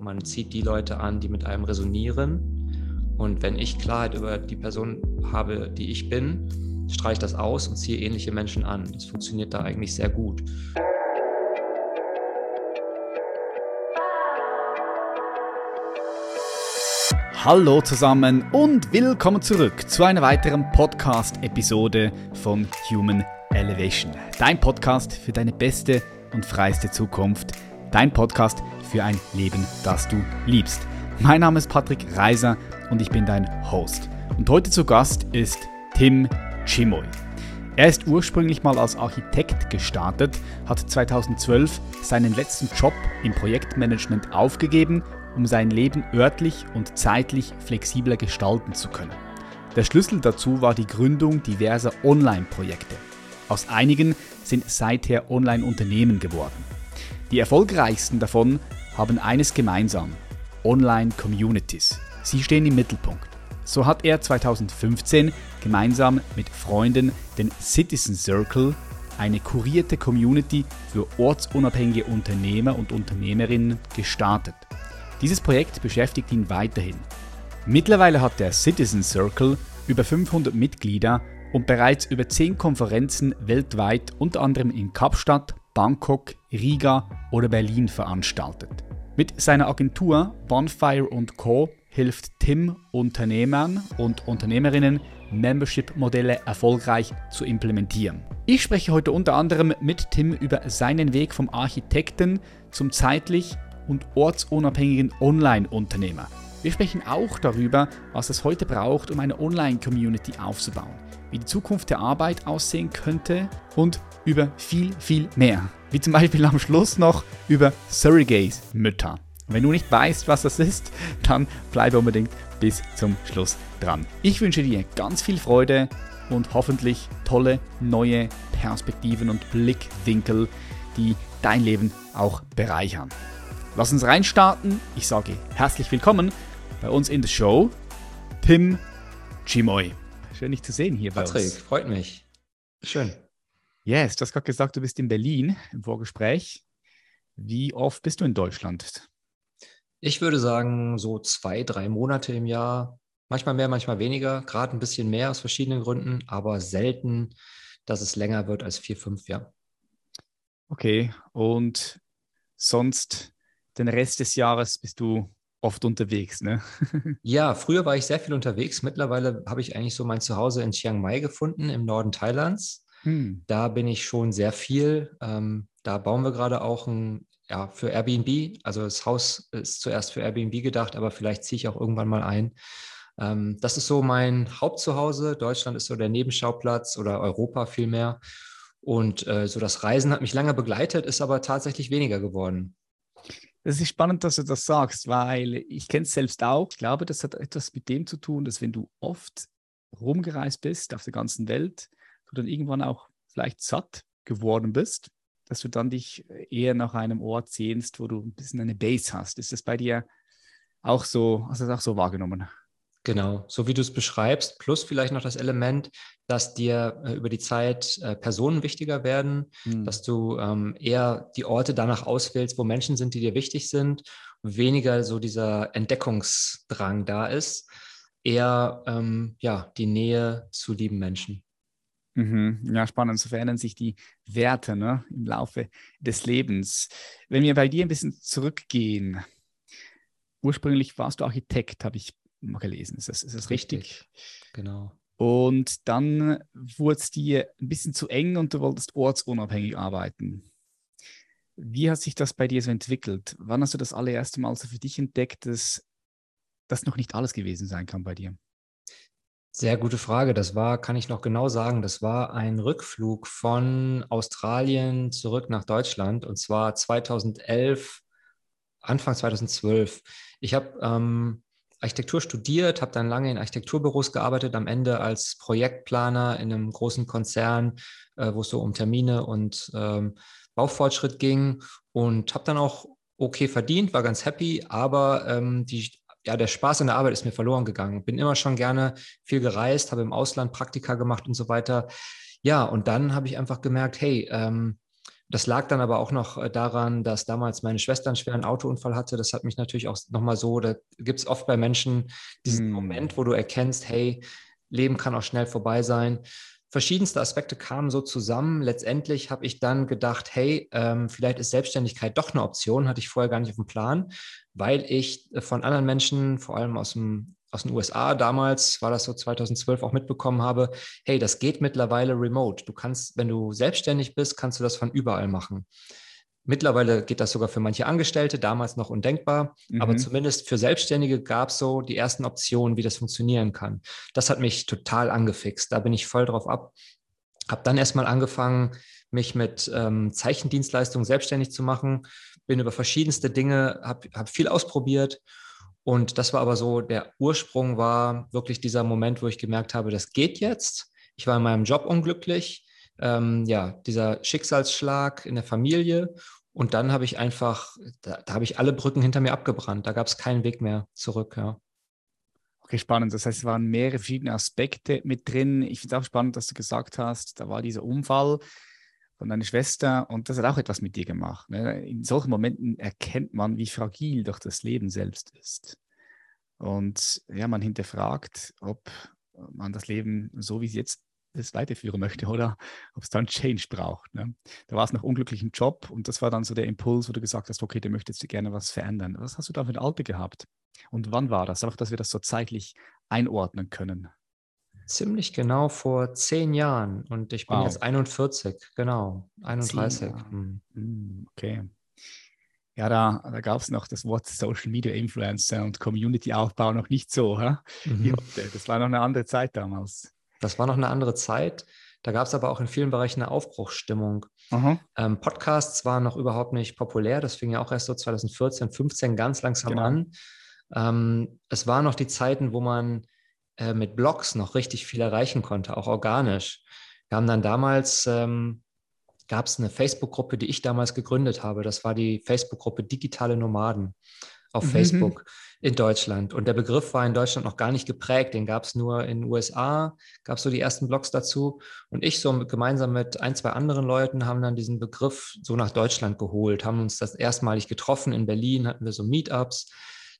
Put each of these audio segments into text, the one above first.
Man zieht die Leute an, die mit einem resonieren. Und wenn ich Klarheit über die Person habe, die ich bin, streiche ich das aus und ziehe ähnliche Menschen an. Das funktioniert da eigentlich sehr gut. Hallo zusammen und willkommen zurück zu einer weiteren Podcast-Episode von Human Elevation. Dein Podcast für deine beste und freiste Zukunft. Dein Podcast für ein Leben, das du liebst. Mein Name ist Patrick Reiser und ich bin dein Host. Und heute zu Gast ist Tim Chimoy. Er ist ursprünglich mal als Architekt gestartet, hat 2012 seinen letzten Job im Projektmanagement aufgegeben, um sein Leben örtlich und zeitlich flexibler gestalten zu können. Der Schlüssel dazu war die Gründung diverser Online-Projekte. Aus einigen sind seither Online-Unternehmen geworden. Die erfolgreichsten davon haben eines gemeinsam, Online-Communities. Sie stehen im Mittelpunkt. So hat er 2015 gemeinsam mit Freunden den Citizen Circle, eine kurierte Community für ortsunabhängige Unternehmer und Unternehmerinnen, gestartet. Dieses Projekt beschäftigt ihn weiterhin. Mittlerweile hat der Citizen Circle über 500 Mitglieder und bereits über 10 Konferenzen weltweit, unter anderem in Kapstadt, Bangkok, Riga oder Berlin veranstaltet. Mit seiner Agentur Bonfire Co. hilft Tim Unternehmern und Unternehmerinnen, Membership-Modelle erfolgreich zu implementieren. Ich spreche heute unter anderem mit Tim über seinen Weg vom Architekten zum zeitlich und ortsunabhängigen Online-Unternehmer. Wir sprechen auch darüber, was es heute braucht, um eine Online-Community aufzubauen, wie die Zukunft der Arbeit aussehen könnte und über viel, viel mehr wie zum Beispiel am Schluss noch über Surrogates-Mütter. Wenn du nicht weißt, was das ist, dann bleibe unbedingt bis zum Schluss dran. Ich wünsche dir ganz viel Freude und hoffentlich tolle neue Perspektiven und Blickwinkel, die dein Leben auch bereichern. Lass uns reinstarten. Ich sage herzlich willkommen bei uns in der Show, Tim Chimoy. Schön, dich zu sehen hier Patrick, bei uns. Patrick, freut mich. Schön. Yes, du hast gerade gesagt, du bist in Berlin im Vorgespräch. Wie oft bist du in Deutschland? Ich würde sagen, so zwei, drei Monate im Jahr. Manchmal mehr, manchmal weniger. Gerade ein bisschen mehr aus verschiedenen Gründen, aber selten, dass es länger wird als vier, fünf Jahre. Okay, und sonst den Rest des Jahres bist du oft unterwegs, ne? ja, früher war ich sehr viel unterwegs. Mittlerweile habe ich eigentlich so mein Zuhause in Chiang Mai gefunden, im Norden Thailands. Hm. Da bin ich schon sehr viel. Ähm, da bauen wir gerade auch ein, ja, für Airbnb. Also das Haus ist zuerst für Airbnb gedacht, aber vielleicht ziehe ich auch irgendwann mal ein. Ähm, das ist so mein Hauptzuhause. Deutschland ist so der Nebenschauplatz oder Europa vielmehr. Und äh, so das Reisen hat mich lange begleitet, ist aber tatsächlich weniger geworden. Das ist spannend, dass du das sagst, weil ich kenne es selbst auch. Ich glaube, das hat etwas mit dem zu tun, dass wenn du oft rumgereist bist auf der ganzen Welt, du dann irgendwann auch vielleicht satt geworden bist, dass du dann dich eher nach einem Ort sehnst, wo du ein bisschen eine Base hast. Ist das bei dir auch so, hast du das auch so wahrgenommen? Genau, so wie du es beschreibst, plus vielleicht noch das Element, dass dir äh, über die Zeit äh, Personen wichtiger werden, hm. dass du ähm, eher die Orte danach auswählst, wo Menschen sind, die dir wichtig sind, weniger so dieser Entdeckungsdrang da ist, eher ähm, ja, die Nähe zu lieben Menschen. Mhm. Ja, spannend. So verändern sich die Werte ne, im Laufe des Lebens. Wenn wir bei dir ein bisschen zurückgehen, ursprünglich warst du Architekt, habe ich mal gelesen. Ist das, ist das richtig? richtig? Genau. Und dann wurde es dir ein bisschen zu eng und du wolltest ortsunabhängig arbeiten. Wie hat sich das bei dir so entwickelt? Wann hast du das allererste Mal so für dich entdeckt, dass das noch nicht alles gewesen sein kann bei dir? Sehr gute Frage. Das war, kann ich noch genau sagen, das war ein Rückflug von Australien zurück nach Deutschland und zwar 2011, Anfang 2012. Ich habe ähm, Architektur studiert, habe dann lange in Architekturbüros gearbeitet, am Ende als Projektplaner in einem großen Konzern, äh, wo es so um Termine und ähm, Baufortschritt ging und habe dann auch okay verdient, war ganz happy, aber ähm, die ja, der Spaß in der Arbeit ist mir verloren gegangen. Bin immer schon gerne viel gereist, habe im Ausland Praktika gemacht und so weiter. Ja, und dann habe ich einfach gemerkt, hey, ähm, Das lag dann aber auch noch äh, daran, dass damals meine Schwester einen schweren Autounfall hatte. Das hat mich natürlich auch nochmal so, da gibt es oft bei Menschen diesen mm. Moment, wo du erkennst, hey, Leben kann auch schnell vorbei sein. Verschiedenste Aspekte kamen so zusammen. Letztendlich habe ich dann gedacht, hey, ähm, vielleicht ist Selbstständigkeit doch eine Option, hatte ich vorher gar nicht auf dem Plan, weil ich äh, von anderen Menschen, vor allem aus dem aus den USA damals, war das so 2012 auch mitbekommen habe, hey, das geht mittlerweile remote. Du kannst, wenn du selbstständig bist, kannst du das von überall machen. Mittlerweile geht das sogar für manche Angestellte, damals noch undenkbar, mhm. aber zumindest für Selbstständige gab es so die ersten Optionen, wie das funktionieren kann. Das hat mich total angefixt. Da bin ich voll drauf ab. Habe dann erstmal angefangen, mich mit ähm, Zeichendienstleistungen selbstständig zu machen, bin über verschiedenste Dinge, habe hab viel ausprobiert und das war aber so, der Ursprung war wirklich dieser Moment, wo ich gemerkt habe, das geht jetzt. Ich war in meinem Job unglücklich ähm, ja, dieser Schicksalsschlag in der Familie. Und dann habe ich einfach, da, da habe ich alle Brücken hinter mir abgebrannt. Da gab es keinen Weg mehr zurück, ja. Okay, spannend. Das heißt, es waren mehrere verschiedene Aspekte mit drin. Ich finde es auch spannend, dass du gesagt hast, da war dieser Unfall von deiner Schwester und das hat auch etwas mit dir gemacht. Ne? In solchen Momenten erkennt man, wie fragil doch das Leben selbst ist. Und ja, man hinterfragt, ob man das Leben so, wie es jetzt das weiterführen möchte oder ob es dann Change braucht. Ne? Da war es noch unglücklich im Job und das war dann so der Impuls, wo du gesagt hast, okay, du möchtest gerne was verändern. Was hast du da für ein Alter gehabt? Und wann war das? Einfach, dass wir das so zeitlich einordnen können. Ziemlich genau vor zehn Jahren und ich bin wow. jetzt 41, genau, 31. Mhm. Okay. Ja, da, da gab es noch das Wort Social Media Influencer und Community Aufbau noch nicht so. Mhm. Das war noch eine andere Zeit damals. Das war noch eine andere Zeit. Da gab es aber auch in vielen Bereichen eine Aufbruchsstimmung. Ähm, Podcasts waren noch überhaupt nicht populär. Das fing ja auch erst so 2014, 15 ganz langsam genau. an. Ähm, es waren noch die Zeiten, wo man äh, mit Blogs noch richtig viel erreichen konnte, auch organisch. Wir haben dann damals, ähm, gab es eine Facebook-Gruppe, die ich damals gegründet habe. Das war die Facebook-Gruppe Digitale Nomaden auf mhm. Facebook in Deutschland. Und der Begriff war in Deutschland noch gar nicht geprägt. Den gab es nur in den USA, gab es so die ersten Blogs dazu. Und ich so gemeinsam mit ein, zwei anderen Leuten haben dann diesen Begriff so nach Deutschland geholt, haben uns das erstmalig getroffen. In Berlin hatten wir so Meetups.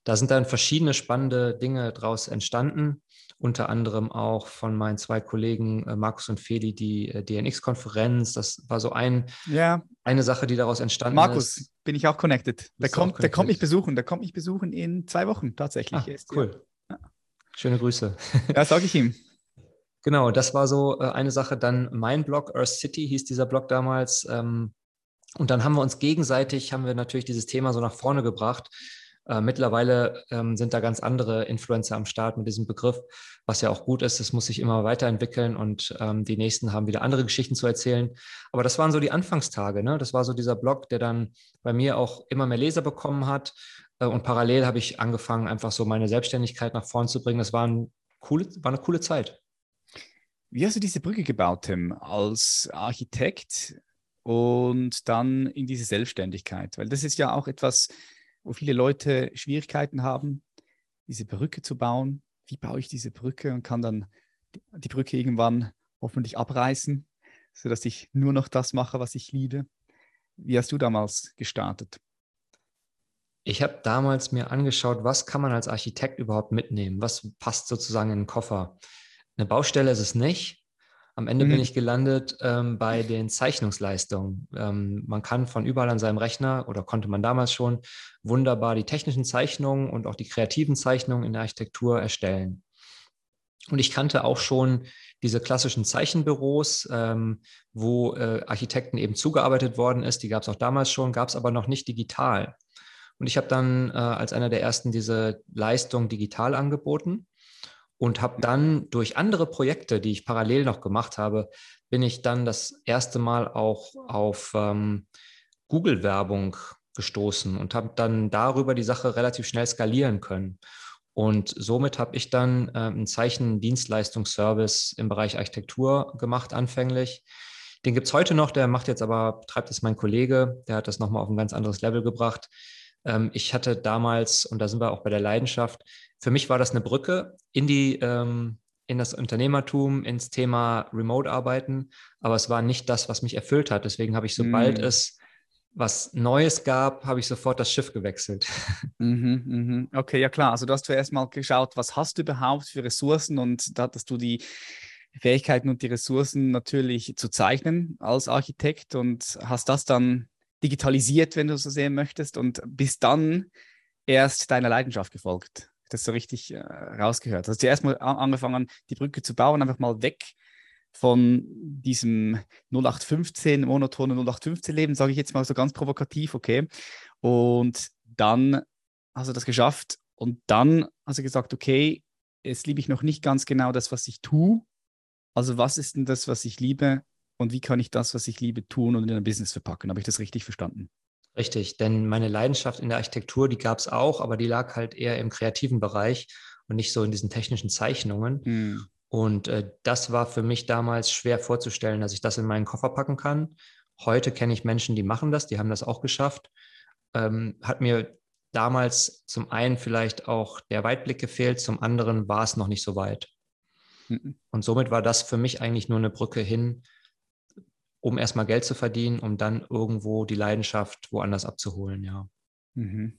Da sind dann verschiedene spannende Dinge draus entstanden unter anderem auch von meinen zwei Kollegen äh, Markus und Feli die äh, DNX-Konferenz. Das war so ein, ja. eine Sache, die daraus entstanden Markus, ist. Markus, bin ich auch connected. Der kommt, connected. der kommt mich besuchen. Der kommt mich besuchen in zwei Wochen tatsächlich. Ah, cool. Ja. Schöne Grüße. Ja, sage ich ihm. Genau, das war so äh, eine Sache. Dann mein Blog, Earth City hieß dieser Blog damals. Ähm, und dann haben wir uns gegenseitig, haben wir natürlich dieses Thema so nach vorne gebracht. Äh, mittlerweile ähm, sind da ganz andere Influencer am Start mit diesem Begriff, was ja auch gut ist. Es muss sich immer weiterentwickeln und ähm, die nächsten haben wieder andere Geschichten zu erzählen. Aber das waren so die Anfangstage. Ne? Das war so dieser Blog, der dann bei mir auch immer mehr Leser bekommen hat. Äh, und parallel habe ich angefangen, einfach so meine Selbstständigkeit nach vorn zu bringen. Das war, ein coole, war eine coole Zeit. Wie hast du diese Brücke gebaut, Tim, als Architekt und dann in diese Selbstständigkeit? Weil das ist ja auch etwas, wo viele Leute Schwierigkeiten haben, diese Brücke zu bauen. Wie baue ich diese Brücke und kann dann die Brücke irgendwann hoffentlich abreißen, sodass ich nur noch das mache, was ich liebe? Wie hast du damals gestartet? Ich habe damals mir angeschaut, was kann man als Architekt überhaupt mitnehmen? Was passt sozusagen in den Koffer? Eine Baustelle ist es nicht. Am Ende mhm. bin ich gelandet ähm, bei den Zeichnungsleistungen. Ähm, man kann von überall an seinem Rechner oder konnte man damals schon wunderbar die technischen Zeichnungen und auch die kreativen Zeichnungen in der Architektur erstellen. Und ich kannte auch schon diese klassischen Zeichenbüros, ähm, wo äh, Architekten eben zugearbeitet worden ist. Die gab es auch damals schon, gab es aber noch nicht digital. Und ich habe dann äh, als einer der ersten diese Leistung digital angeboten und habe dann durch andere Projekte, die ich parallel noch gemacht habe, bin ich dann das erste Mal auch auf ähm, Google-Werbung gestoßen und habe dann darüber die Sache relativ schnell skalieren können. Und somit habe ich dann äh, einen Zeichendienstleistungsservice im Bereich Architektur gemacht anfänglich. Den gibt es heute noch, der macht jetzt aber, treibt es mein Kollege, der hat das nochmal auf ein ganz anderes Level gebracht. Ähm, ich hatte damals, und da sind wir auch bei der Leidenschaft, für mich war das eine Brücke in die, ähm, in das Unternehmertum, ins Thema Remote-Arbeiten, aber es war nicht das, was mich erfüllt hat. Deswegen habe ich, sobald mm. es was Neues gab, habe ich sofort das Schiff gewechselt. Mhm, mhm. Okay, ja klar. Also du hast zuerst mal geschaut, was hast du überhaupt für Ressourcen und da hattest du die Fähigkeiten und die Ressourcen natürlich zu zeichnen als Architekt und hast das dann digitalisiert, wenn du so sehen möchtest und bist dann erst deiner Leidenschaft gefolgt. Das so richtig äh, rausgehört. Also zuerst mal angefangen, die Brücke zu bauen, einfach mal weg von diesem 0815, monotonen 0815-Leben, sage ich jetzt mal so ganz provokativ, okay. Und dann hast du das geschafft und dann hast du gesagt, okay, jetzt liebe ich noch nicht ganz genau das, was ich tue. Also was ist denn das, was ich liebe und wie kann ich das, was ich liebe, tun und in ein Business verpacken? Habe ich das richtig verstanden? Richtig, denn meine Leidenschaft in der Architektur, die gab es auch, aber die lag halt eher im kreativen Bereich und nicht so in diesen technischen Zeichnungen. Mhm. Und äh, das war für mich damals schwer vorzustellen, dass ich das in meinen Koffer packen kann. Heute kenne ich Menschen, die machen das, die haben das auch geschafft. Ähm, hat mir damals zum einen vielleicht auch der Weitblick gefehlt, zum anderen war es noch nicht so weit. Mhm. Und somit war das für mich eigentlich nur eine Brücke hin, um erstmal Geld zu verdienen, um dann irgendwo die Leidenschaft woanders abzuholen, ja. Mhm.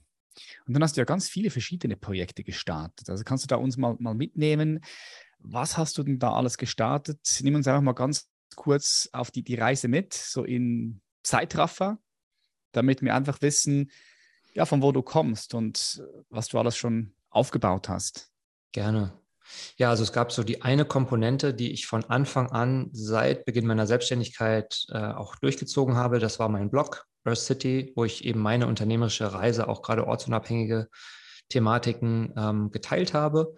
Und dann hast du ja ganz viele verschiedene Projekte gestartet. Also kannst du da uns mal, mal mitnehmen? Was hast du denn da alles gestartet? Nimm uns einfach mal ganz kurz auf die, die Reise mit, so in Zeitraffer, damit wir einfach wissen, ja, von wo du kommst und was du alles schon aufgebaut hast. Gerne. Ja, also es gab so die eine Komponente, die ich von Anfang an seit Beginn meiner Selbstständigkeit äh, auch durchgezogen habe. Das war mein Blog, Earth City, wo ich eben meine unternehmerische Reise, auch gerade ortsunabhängige Thematiken ähm, geteilt habe.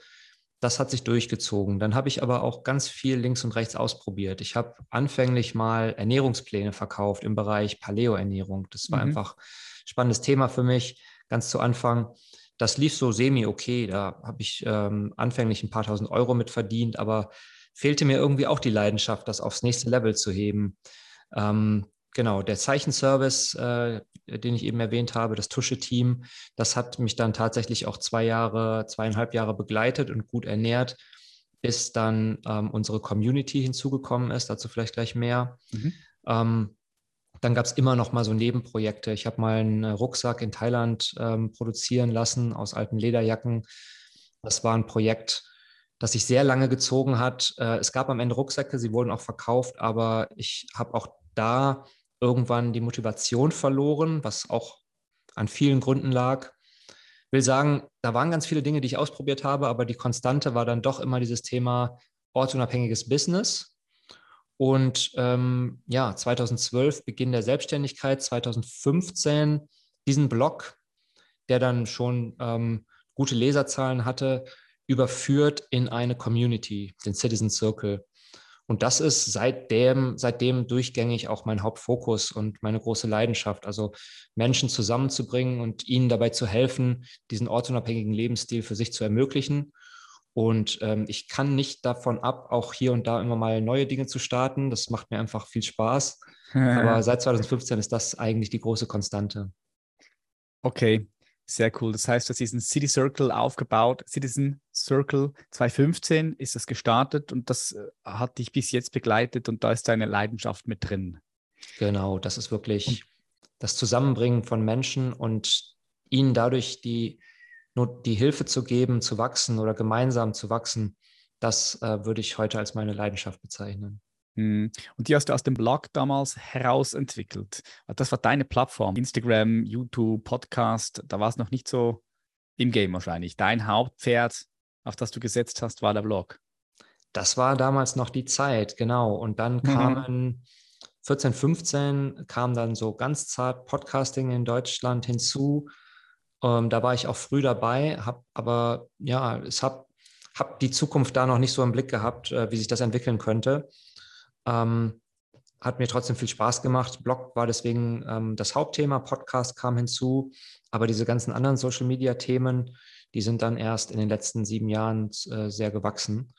Das hat sich durchgezogen. Dann habe ich aber auch ganz viel links und rechts ausprobiert. Ich habe anfänglich mal Ernährungspläne verkauft im Bereich Paleo-Ernährung. Das war mhm. einfach ein spannendes Thema für mich, ganz zu Anfang. Das lief so semi okay. Da habe ich ähm, anfänglich ein paar tausend Euro mit verdient, aber fehlte mir irgendwie auch die Leidenschaft, das aufs nächste Level zu heben. Ähm, genau, der Zeichenservice, äh, den ich eben erwähnt habe, das Tusche-Team, das hat mich dann tatsächlich auch zwei Jahre, zweieinhalb Jahre begleitet und gut ernährt, bis dann ähm, unsere Community hinzugekommen ist. Dazu vielleicht gleich mehr. Mhm. Dann gab es immer noch mal so Nebenprojekte. Ich habe mal einen Rucksack in Thailand ähm, produzieren lassen aus alten Lederjacken. Das war ein Projekt, das sich sehr lange gezogen hat. Äh, es gab am Ende Rucksäcke, sie wurden auch verkauft, aber ich habe auch da irgendwann die Motivation verloren, was auch an vielen Gründen lag. Ich will sagen, da waren ganz viele Dinge, die ich ausprobiert habe, aber die Konstante war dann doch immer dieses Thema ortsunabhängiges Business. Und ähm, ja, 2012 Beginn der Selbstständigkeit, 2015 diesen Blog, der dann schon ähm, gute Leserzahlen hatte, überführt in eine Community, den Citizen Circle. Und das ist seitdem, seitdem durchgängig auch mein Hauptfokus und meine große Leidenschaft. Also Menschen zusammenzubringen und ihnen dabei zu helfen, diesen ortsunabhängigen Lebensstil für sich zu ermöglichen. Und ähm, ich kann nicht davon ab, auch hier und da immer mal neue Dinge zu starten. Das macht mir einfach viel Spaß. Aber seit 2015 ist das eigentlich die große Konstante. Okay, sehr cool. Das heißt, du hast diesen City Circle aufgebaut. Citizen Circle 2015 ist das gestartet und das äh, hat dich bis jetzt begleitet und da ist deine Leidenschaft mit drin. Genau, das ist wirklich und das Zusammenbringen von Menschen und ihnen dadurch die, nur die Hilfe zu geben, zu wachsen oder gemeinsam zu wachsen. Das äh, würde ich heute als meine Leidenschaft bezeichnen. Hm. Und die hast du aus dem Blog damals herausentwickelt. Das war deine Plattform. Instagram, YouTube, Podcast, da war es noch nicht so im Game wahrscheinlich. Dein Hauptpferd, auf das du gesetzt hast, war der Blog. Das war damals noch die Zeit, genau. Und dann mhm. kamen 14, 15 kam dann so ganz zart Podcasting in Deutschland hinzu. Ähm, da war ich auch früh dabei, habe aber ja, es habe hab die Zukunft da noch nicht so im Blick gehabt, äh, wie sich das entwickeln könnte. Ähm, hat mir trotzdem viel Spaß gemacht. Blog war deswegen ähm, das Hauptthema, Podcast kam hinzu, aber diese ganzen anderen Social-Media-Themen, die sind dann erst in den letzten sieben Jahren äh, sehr gewachsen.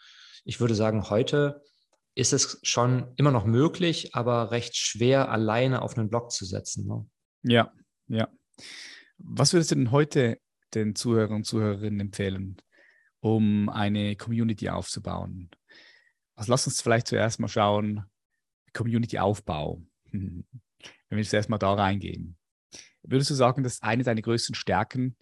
Ich würde sagen, heute ist es schon immer noch möglich, aber recht schwer, alleine auf einen Blog zu setzen. Ne? Ja, ja. Was würdest du denn heute den Zuhörern und Zuhörerinnen empfehlen, um eine Community aufzubauen? Also lass uns vielleicht zuerst mal schauen, Community-Aufbau. Wenn wir zuerst mal da reingehen. Würdest du sagen, dass eine deiner größten Stärken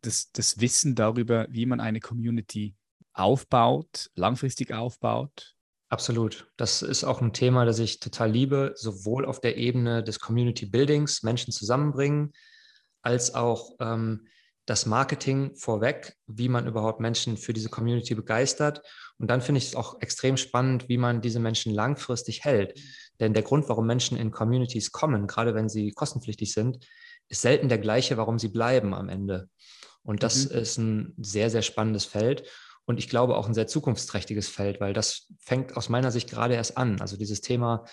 das, das Wissen darüber, wie man eine Community aufbaut, langfristig aufbaut? Absolut. Das ist auch ein Thema, das ich total liebe, sowohl auf der Ebene des Community Buildings, Menschen zusammenbringen, als auch ähm, das Marketing vorweg, wie man überhaupt Menschen für diese Community begeistert. Und dann finde ich es auch extrem spannend, wie man diese Menschen langfristig hält. Denn der Grund, warum Menschen in Communities kommen, gerade wenn sie kostenpflichtig sind, ist selten der gleiche, warum sie bleiben am Ende. Und das mhm. ist ein sehr, sehr spannendes Feld und ich glaube auch ein sehr zukunftsträchtiges Feld, weil das fängt aus meiner Sicht gerade erst an. Also dieses Thema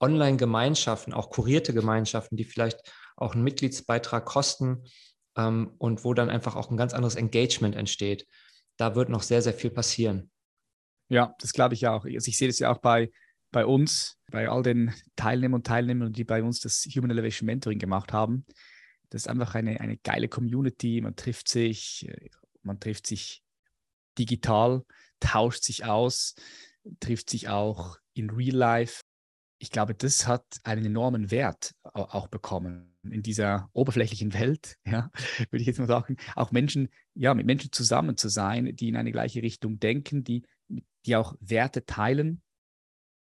Online-Gemeinschaften, auch kurierte Gemeinschaften, die vielleicht auch einen Mitgliedsbeitrag kosten ähm, und wo dann einfach auch ein ganz anderes Engagement entsteht. Da wird noch sehr, sehr viel passieren. Ja, das glaube ich auch. Also ich sehe das ja auch bei, bei uns, bei all den Teilnehmern und Teilnehmern, die bei uns das Human Elevation Mentoring gemacht haben. Das ist einfach eine, eine geile Community. Man trifft sich, äh, man trifft sich digital, tauscht sich aus, trifft sich auch in Real Life. Ich glaube, das hat einen enormen Wert auch bekommen in dieser oberflächlichen Welt, ja, würde ich jetzt mal sagen. Auch Menschen, ja, mit Menschen zusammen zu sein, die in eine gleiche Richtung denken, die, die auch Werte teilen,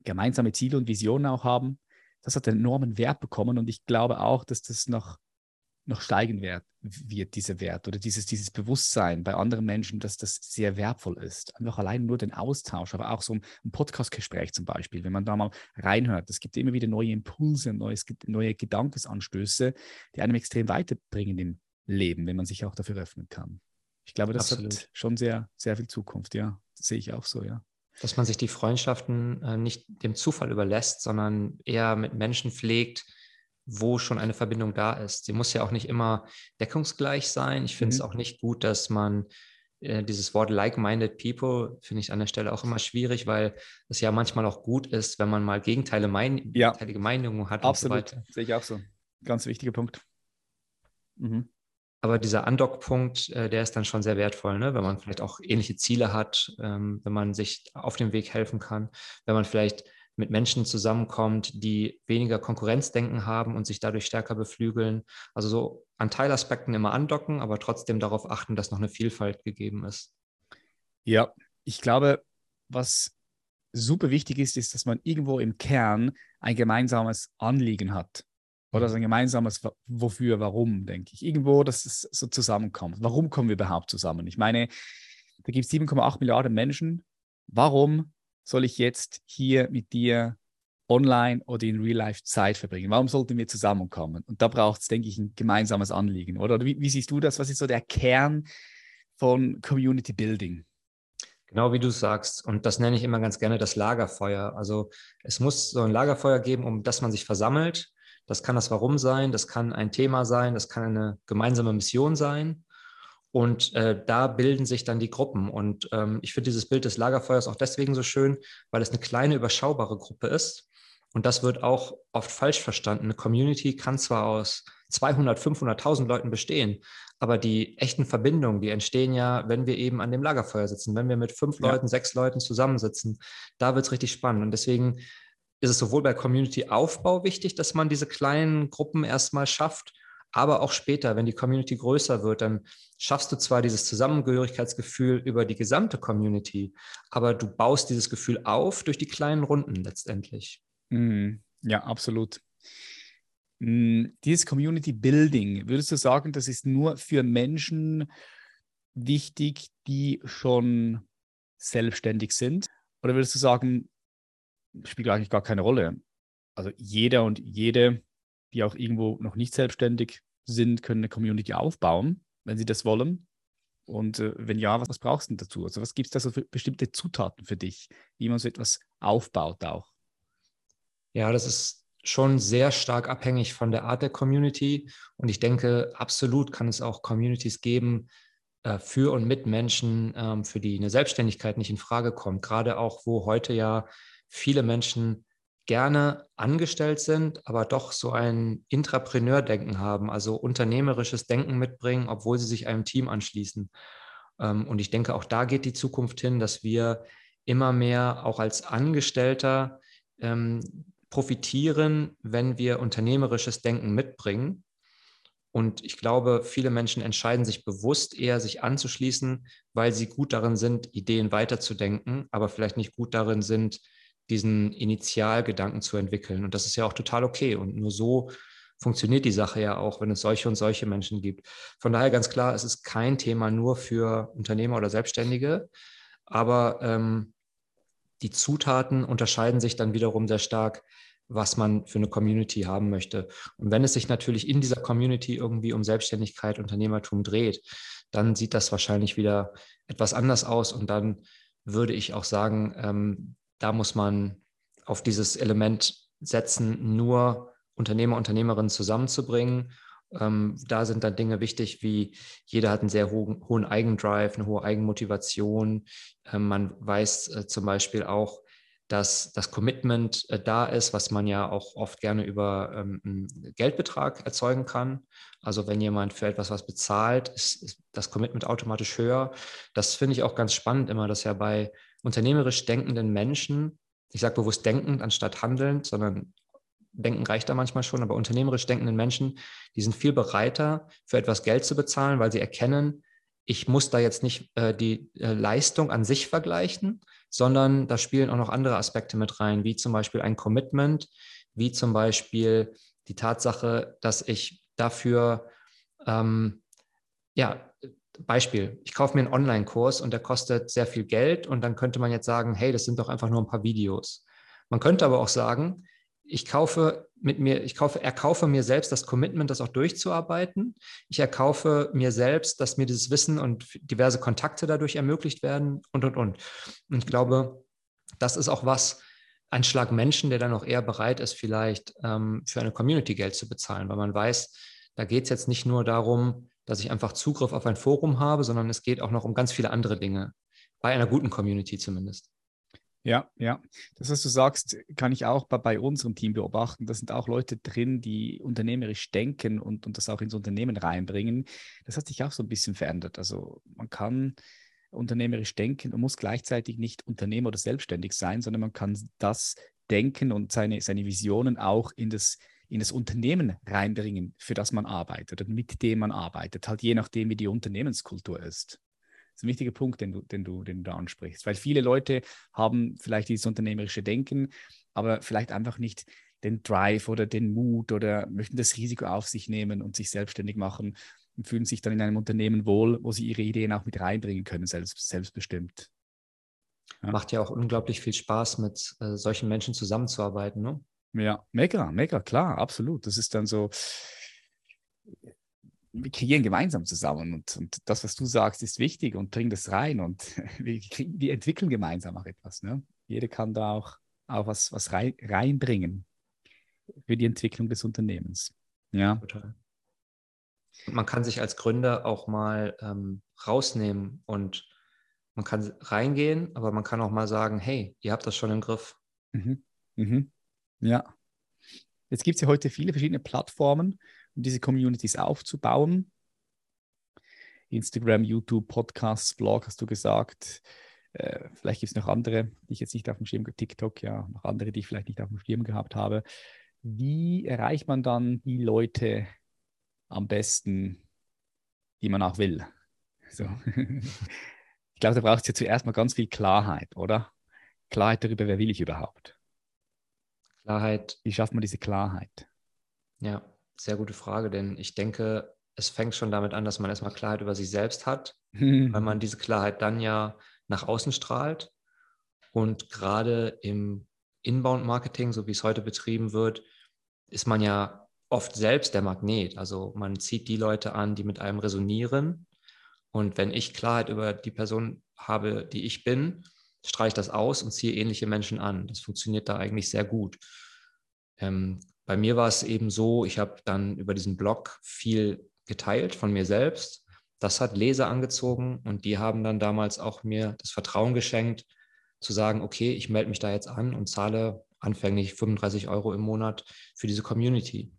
gemeinsame Ziele und Visionen auch haben. Das hat einen enormen Wert bekommen und ich glaube auch, dass das noch noch steigen wird, wird dieser Wert oder dieses, dieses Bewusstsein bei anderen Menschen, dass das sehr wertvoll ist. Einfach allein nur den Austausch, aber auch so ein, Podcast-Gespräch zum Beispiel, wenn man da mal reinhört. Es gibt immer wieder neue Impulse, neues, neue Gedankensanstöße, die einem extrem weiterbringen im Leben, wenn man sich auch dafür öffnen kann. Ich glaube, das Absolut. hat schon sehr, sehr viel Zukunft, ja. Das sehe ich auch so, ja. Dass man sich die Freundschaften äh, nicht dem Zufall überlässt, sondern eher mit Menschen pflegt, wo schon eine Verbindung da ist. Sie muss ja auch nicht immer deckungsgleich sein. Ich finde mhm. es auch nicht gut, dass man äh, dieses Wort like-minded people finde ich an der Stelle auch immer schwierig, weil es ja manchmal auch gut ist, wenn man mal Gegenteile mein ja. gegenteilige Meinungen hat. Absolut, so sehe ich auch so. Ganz wichtiger Punkt. Mhm. Aber dieser Undock-Punkt, äh, der ist dann schon sehr wertvoll, ne? wenn man vielleicht auch ähnliche Ziele hat, ähm, wenn man sich auf dem Weg helfen kann, wenn man vielleicht mit Menschen zusammenkommt, die weniger Konkurrenzdenken haben und sich dadurch stärker beflügeln. Also so an Teilaspekten immer andocken, aber trotzdem darauf achten, dass noch eine Vielfalt gegeben ist. Ja, ich glaube, was super wichtig ist, ist, dass man irgendwo im Kern ein gemeinsames Anliegen hat. Oder so ein gemeinsames Wofür, warum, denke ich. Irgendwo, dass es so zusammenkommt. Warum kommen wir überhaupt zusammen? Ich meine, da gibt es 7,8 Milliarden Menschen. Warum soll ich jetzt hier mit dir online oder in Real Life Zeit verbringen? Warum sollten wir zusammenkommen? Und da braucht es, denke ich, ein gemeinsames Anliegen, oder? Wie, wie, siehst du das? Was ist so der Kern von Community Building? Genau wie du sagst. Und das nenne ich immer ganz gerne das Lagerfeuer. Also es muss so ein Lagerfeuer geben, um das man sich versammelt. Das kann das Warum sein, das kann ein Thema sein, das kann eine gemeinsame Mission sein. Und äh, da bilden sich dann die Gruppen. Und ähm, ich finde dieses Bild des Lagerfeuers auch deswegen so schön, weil es eine kleine, überschaubare Gruppe ist. Und das wird auch oft falsch verstanden. Eine Community kann zwar aus 200, 500.000 Leuten bestehen, aber die echten Verbindungen, die entstehen ja, wenn wir eben an dem Lagerfeuer sitzen, wenn wir mit fünf ja. Leuten, sechs Leuten zusammensitzen. Da wird es richtig spannend. Und deswegen ist es sowohl bei Community-Aufbau wichtig, dass man diese kleinen Gruppen erstmal schafft, aber auch später, wenn die Community größer wird, dann schaffst du zwar dieses Zusammengehörigkeitsgefühl über die gesamte Community, aber du baust dieses Gefühl auf durch die kleinen Runden letztendlich. Mm, ja, absolut. Mm, dieses Community Building, würdest du sagen, das ist nur für Menschen wichtig, die schon selbstständig sind? Oder würdest du sagen, spielt eigentlich gar keine Rolle? Also jeder und jede, die auch irgendwo noch nicht selbstständig sind, können eine Community aufbauen, wenn sie das wollen. Und äh, wenn ja, was, was brauchst du dazu? Also was gibt es da so für bestimmte Zutaten für dich, wie man so etwas aufbaut auch? Ja, das ist schon sehr stark abhängig von der Art der Community. Und ich denke, absolut kann es auch Communities geben äh, für und mit Menschen, ähm, für die eine Selbstständigkeit nicht in Frage kommt. Gerade auch, wo heute ja viele Menschen gerne angestellt sind, aber doch so ein Intrapreneur-Denken haben, also unternehmerisches Denken mitbringen, obwohl sie sich einem Team anschließen. Ähm, und ich denke, auch da geht die Zukunft hin, dass wir immer mehr auch als Angestellter ähm, profitieren, wenn wir unternehmerisches Denken mitbringen. Und ich glaube, viele Menschen entscheiden sich bewusst eher, sich anzuschließen, weil sie gut darin sind, Ideen weiterzudenken, aber vielleicht nicht gut darin sind, diesen Initialgedanken zu entwickeln. Und das ist ja auch total okay. Und nur so funktioniert die Sache ja auch, wenn es solche und solche Menschen gibt. Von daher ganz klar, es ist kein Thema nur für Unternehmer oder Selbstständige, aber ähm, die Zutaten unterscheiden sich dann wiederum sehr stark, was man für eine Community haben möchte. Und wenn es sich natürlich in dieser Community irgendwie um Selbstständigkeit, Unternehmertum dreht, dann sieht das wahrscheinlich wieder etwas anders aus. Und dann würde ich auch sagen, ähm, da muss man auf dieses Element setzen, nur Unternehmer, Unternehmerinnen zusammenzubringen. Ähm, da sind dann Dinge wichtig, wie jeder hat einen sehr hohen, hohen Eigendrive, eine hohe Eigenmotivation. Ähm, man weiß äh, zum Beispiel auch, dass das Commitment äh, da ist, was man ja auch oft gerne über ähm, einen Geldbetrag erzeugen kann. Also wenn jemand für etwas was bezahlt, ist, ist das Commitment automatisch höher. Das finde ich auch ganz spannend immer, dass ja bei unternehmerisch denkenden Menschen, ich sage bewusst denkend anstatt handelnd, sondern denken reicht da manchmal schon, aber unternehmerisch denkenden Menschen, die sind viel bereiter, für etwas Geld zu bezahlen, weil sie erkennen, ich muss da jetzt nicht äh, die äh, Leistung an sich vergleichen, sondern da spielen auch noch andere Aspekte mit rein, wie zum Beispiel ein Commitment, wie zum Beispiel die Tatsache, dass ich dafür, ähm, ja, Beispiel, ich kaufe mir einen Online-Kurs und der kostet sehr viel Geld und dann könnte man jetzt sagen, hey, das sind doch einfach nur ein paar Videos. Man könnte aber auch sagen, ich kaufe mit mir, ich kaufe, erkaufe mir selbst das Commitment, das auch durchzuarbeiten. Ich erkaufe mir selbst, dass mir dieses Wissen und diverse Kontakte dadurch ermöglicht werden und, und, und. Und ich glaube, das ist auch was, ein Schlag Menschen, der dann auch eher bereit ist, vielleicht ähm, für eine Community Geld zu bezahlen, weil man weiß, da geht es jetzt nicht nur darum, dass ich einfach Zugriff auf ein Forum habe, sondern es geht auch noch um ganz viele andere Dinge. Bei einer guten Community zumindest. Ja, ja. Das, was du sagst, kann ich auch bei, unserem Team beobachten. Da sind auch Leute drin, die unternehmerisch denken und, und das auch ins Unternehmen reinbringen. Das hat sich auch so ein bisschen verändert. Also man kann unternehmerisch denken und muss gleichzeitig nicht Unternehmer oder selbstständig sein, sondern man kann das Denken und seine, seine Visionen auch in das, in das Unternehmen reinbringen, für das man arbeitet oder mit dem man arbeitet, halt je nachdem, wie die Unternehmenskultur ist. Das ist ein wichtiger Punkt, den du, den du, den du ansprichst. Weil viele Leute haben vielleicht dieses unternehmerische Denken, aber vielleicht einfach nicht den Drive oder den Mut oder möchten das Risiko auf sich nehmen und sich selbstständig machen und fühlen sich dann in einem Unternehmen wohl, wo sie ihre Ideen auch mit reinbringen können, selbst, selbstbestimmt. Ja. Macht ja auch unglaublich viel Spaß, mit äh, solchen Menschen zusammenzuarbeiten, ne? Ja, mega, mega, klar, absolut. Das ist dann so, wir kreieren gemeinsam zusammen und, und das, was du sagst, ist wichtig und bring das rein und wir, wir entwickeln gemeinsam auch etwas. Ne? Jeder kann da auch, auch was, was rein, reinbringen für die Entwicklung des Unternehmens. Ja. Total. Und man kann sich als Gründer auch mal ähm, rausnehmen und man kann reingehen, aber man kann auch mal sagen, hey, ihr habt das schon im Griff. Mhm. Mhm. Ja. Jetzt gibt es ja heute viele verschiedene Plattformen, um diese Communities aufzubauen. Instagram, YouTube, Podcasts, Blog, hast du gesagt. Äh, vielleicht gibt es noch andere, die ich jetzt nicht auf dem Schirm, TikTok, ja, noch andere, die ich vielleicht nicht auf dem Schirm gehabt habe. Wie erreicht man dann die Leute am besten, die man auch will? So. ich glaube, da braucht es ja zuerst mal ganz viel Klarheit, oder? Klarheit darüber, wer will ich überhaupt? Klarheit. Wie schafft man diese Klarheit? Ja, sehr gute Frage, denn ich denke, es fängt schon damit an, dass man erstmal Klarheit über sich selbst hat, weil man diese Klarheit dann ja nach außen strahlt. Und gerade im Inbound-Marketing, so wie es heute betrieben wird, ist man ja oft selbst der Magnet. Also man zieht die Leute an, die mit einem resonieren. Und wenn ich Klarheit über die Person habe, die ich bin, strahle ich das aus und ziehe ähnliche Menschen an. Das funktioniert da eigentlich sehr gut. Ähm, bei mir war es eben so, ich habe dann über diesen Blog viel geteilt von mir selbst. Das hat Leser angezogen und die haben dann damals auch mir das Vertrauen geschenkt, zu sagen, okay, ich melde mich da jetzt an und zahle anfänglich 35 Euro im Monat für diese Community.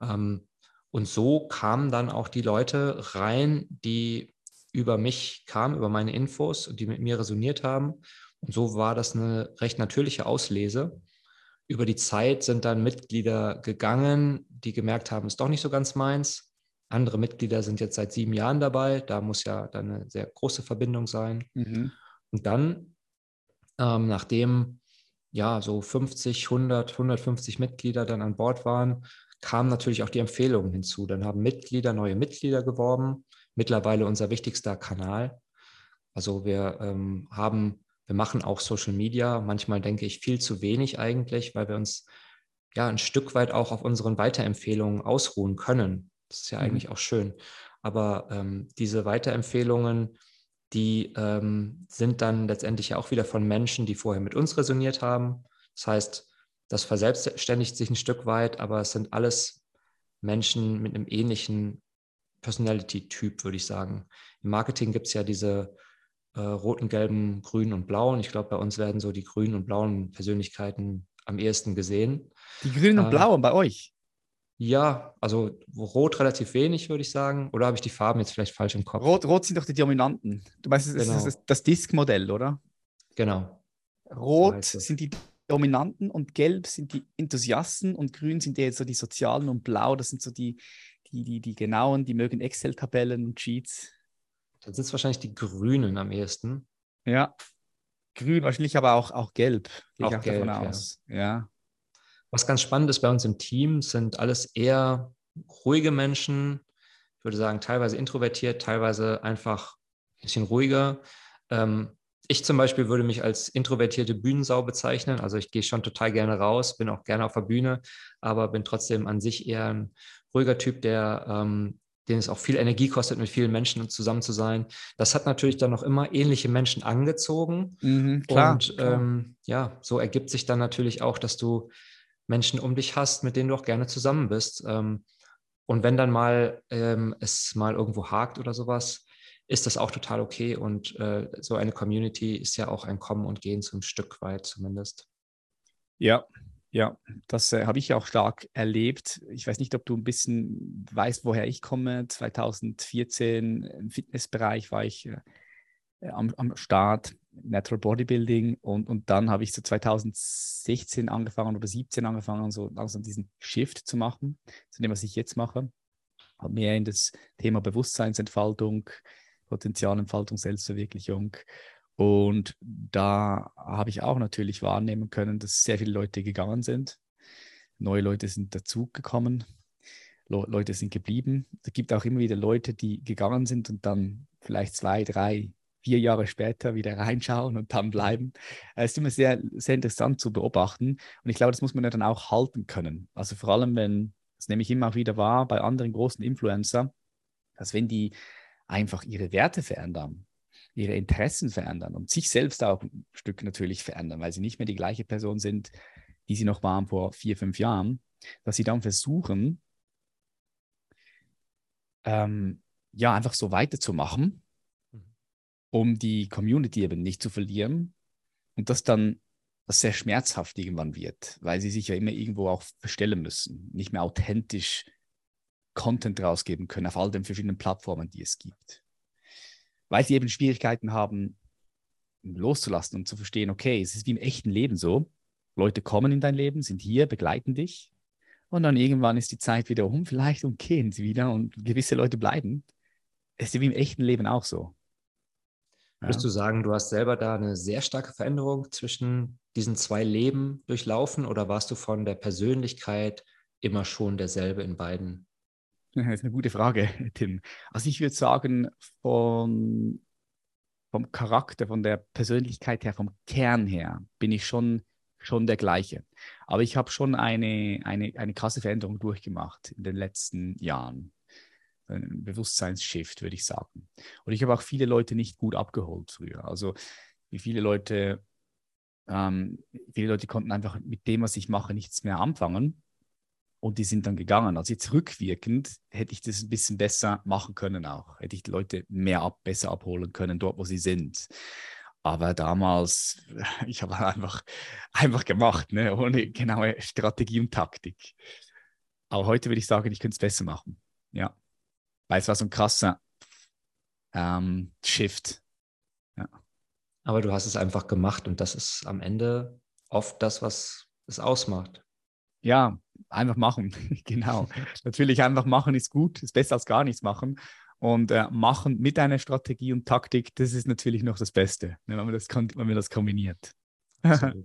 Ähm, und so kamen dann auch die Leute rein, die über mich kam, über meine Infos und die mit mir resoniert haben. Und so war das eine recht natürliche Auslese. Über die Zeit sind dann Mitglieder gegangen, die gemerkt haben, ist doch nicht so ganz meins. Andere Mitglieder sind jetzt seit sieben Jahren dabei. Da muss ja dann eine sehr große Verbindung sein. Mhm. Und dann, ähm, nachdem ja so 50, 100, 150 Mitglieder dann an Bord waren, kamen natürlich auch die Empfehlungen hinzu. Dann haben Mitglieder neue Mitglieder geworben. Mittlerweile unser wichtigster Kanal. Also wir ähm, haben, wir machen auch Social Media. Manchmal denke ich viel zu wenig eigentlich, weil wir uns ja ein Stück weit auch auf unseren Weiterempfehlungen ausruhen können. Das ist ja mhm. eigentlich auch schön. Aber ähm, diese Weiterempfehlungen, die ähm, sind dann letztendlich ja auch wieder von Menschen, die vorher mit uns resoniert haben. Das heißt, das verselbstständigt sich ein Stück weit, aber es sind alles Menschen mit einem ähnlichen Personality-Typ, würde ich sagen. Im Marketing gibt es ja diese äh, roten, gelben, grünen und blauen. Ich glaube, bei uns werden so die grünen und blauen Persönlichkeiten am ehesten gesehen. Die grünen und äh, blauen bei euch? Ja, also rot relativ wenig, würde ich sagen. Oder habe ich die Farben jetzt vielleicht falsch im Kopf? Rot, rot sind doch die Dominanten. Du meinst, das genau. ist das, das Disk-Modell, oder? Genau. Rot so sind die Dominanten und gelb sind die Enthusiasten und grün sind jetzt so die Sozialen und blau, das sind so die, die, die, die genauen, die mögen Excel-Tabellen und Cheats. Dann sind es wahrscheinlich die Grünen am ehesten. Ja. Grün, wahrscheinlich aber auch, auch gelb. Gehe auch ich auch gelb, davon aus. Ja. ja. Was ganz spannend ist bei uns im Team, sind alles eher ruhige Menschen. Ich würde sagen, teilweise introvertiert, teilweise einfach ein bisschen ruhiger. Ähm, ich zum Beispiel würde mich als introvertierte Bühnensau bezeichnen. Also ich gehe schon total gerne raus, bin auch gerne auf der Bühne, aber bin trotzdem an sich eher ein ruhiger Typ, der, ähm, den es auch viel Energie kostet, mit vielen Menschen zusammen zu sein. Das hat natürlich dann noch immer ähnliche Menschen angezogen. Mhm, klar, Und klar. Ähm, ja, so ergibt sich dann natürlich auch, dass du Menschen um dich hast, mit denen du auch gerne zusammen bist. Ähm, und wenn dann mal ähm, es mal irgendwo hakt oder sowas, ist das auch total okay. Und äh, so eine Community ist ja auch ein Kommen und Gehen zum Stück weit zumindest. Ja, ja, das äh, habe ich auch stark erlebt. Ich weiß nicht, ob du ein bisschen weißt, woher ich komme. 2014 im Fitnessbereich war ich äh, am, am Start Natural Bodybuilding und, und dann habe ich so 2016 angefangen oder 17 angefangen, so langsam diesen Shift zu machen, zu dem, was ich jetzt mache. Habe mehr in das Thema Bewusstseinsentfaltung, Potenzialentfaltung, Selbstverwirklichung. Und da habe ich auch natürlich wahrnehmen können, dass sehr viele Leute gegangen sind. Neue Leute sind dazugekommen. Leute sind geblieben. Es gibt auch immer wieder Leute, die gegangen sind und dann vielleicht zwei, drei, vier Jahre später wieder reinschauen und dann bleiben. Es ist immer sehr, sehr interessant zu beobachten. Und ich glaube, das muss man ja dann auch halten können. Also vor allem, wenn, das nehme ich immer auch wieder wahr, bei anderen großen Influencer, dass wenn die einfach ihre Werte verändern, ihre Interessen verändern und sich selbst auch ein Stück natürlich verändern, weil sie nicht mehr die gleiche Person sind, die sie noch waren vor vier, fünf Jahren, dass sie dann versuchen, ähm, ja, einfach so weiterzumachen um die Community eben nicht zu verlieren und das dann das sehr schmerzhaft irgendwann wird, weil sie sich ja immer irgendwo auch verstellen müssen, nicht mehr authentisch Content rausgeben können auf all den verschiedenen Plattformen, die es gibt. Weil sie eben Schwierigkeiten haben, loszulassen und zu verstehen, okay, es ist wie im echten Leben so. Leute kommen in dein Leben, sind hier, begleiten dich und dann irgendwann ist die Zeit wieder um, vielleicht und gehen sie wieder und gewisse Leute bleiben. Es ist wie im echten Leben auch so. Würdest du sagen, du hast selber da eine sehr starke Veränderung zwischen diesen zwei Leben durchlaufen oder warst du von der Persönlichkeit immer schon derselbe in beiden? Das ist eine gute Frage, Tim. Also ich würde sagen, von, vom Charakter, von der Persönlichkeit her, vom Kern her, bin ich schon, schon der gleiche. Aber ich habe schon eine, eine, eine krasse Veränderung durchgemacht in den letzten Jahren ein Bewusstseinsshift, würde ich sagen. Und ich habe auch viele Leute nicht gut abgeholt früher. Also wie viele Leute, ähm, viele Leute konnten einfach mit dem, was ich mache, nichts mehr anfangen. Und die sind dann gegangen. Also jetzt rückwirkend hätte ich das ein bisschen besser machen können auch. Hätte ich die Leute mehr ab, besser abholen können, dort, wo sie sind. Aber damals, ich habe einfach, einfach gemacht, ne? ohne genaue Strategie und Taktik. Aber heute würde ich sagen, ich könnte es besser machen. Ja. Weißt du, was so ein krasser, ähm, Shift. Ja. Aber du hast es einfach gemacht und das ist am Ende oft das, was es ausmacht. Ja, einfach machen. genau. Natürlich einfach machen ist gut, ist besser als gar nichts machen. Und äh, machen mit einer Strategie und Taktik, das ist natürlich noch das Beste, ne, wenn man das, wenn man das kombiniert.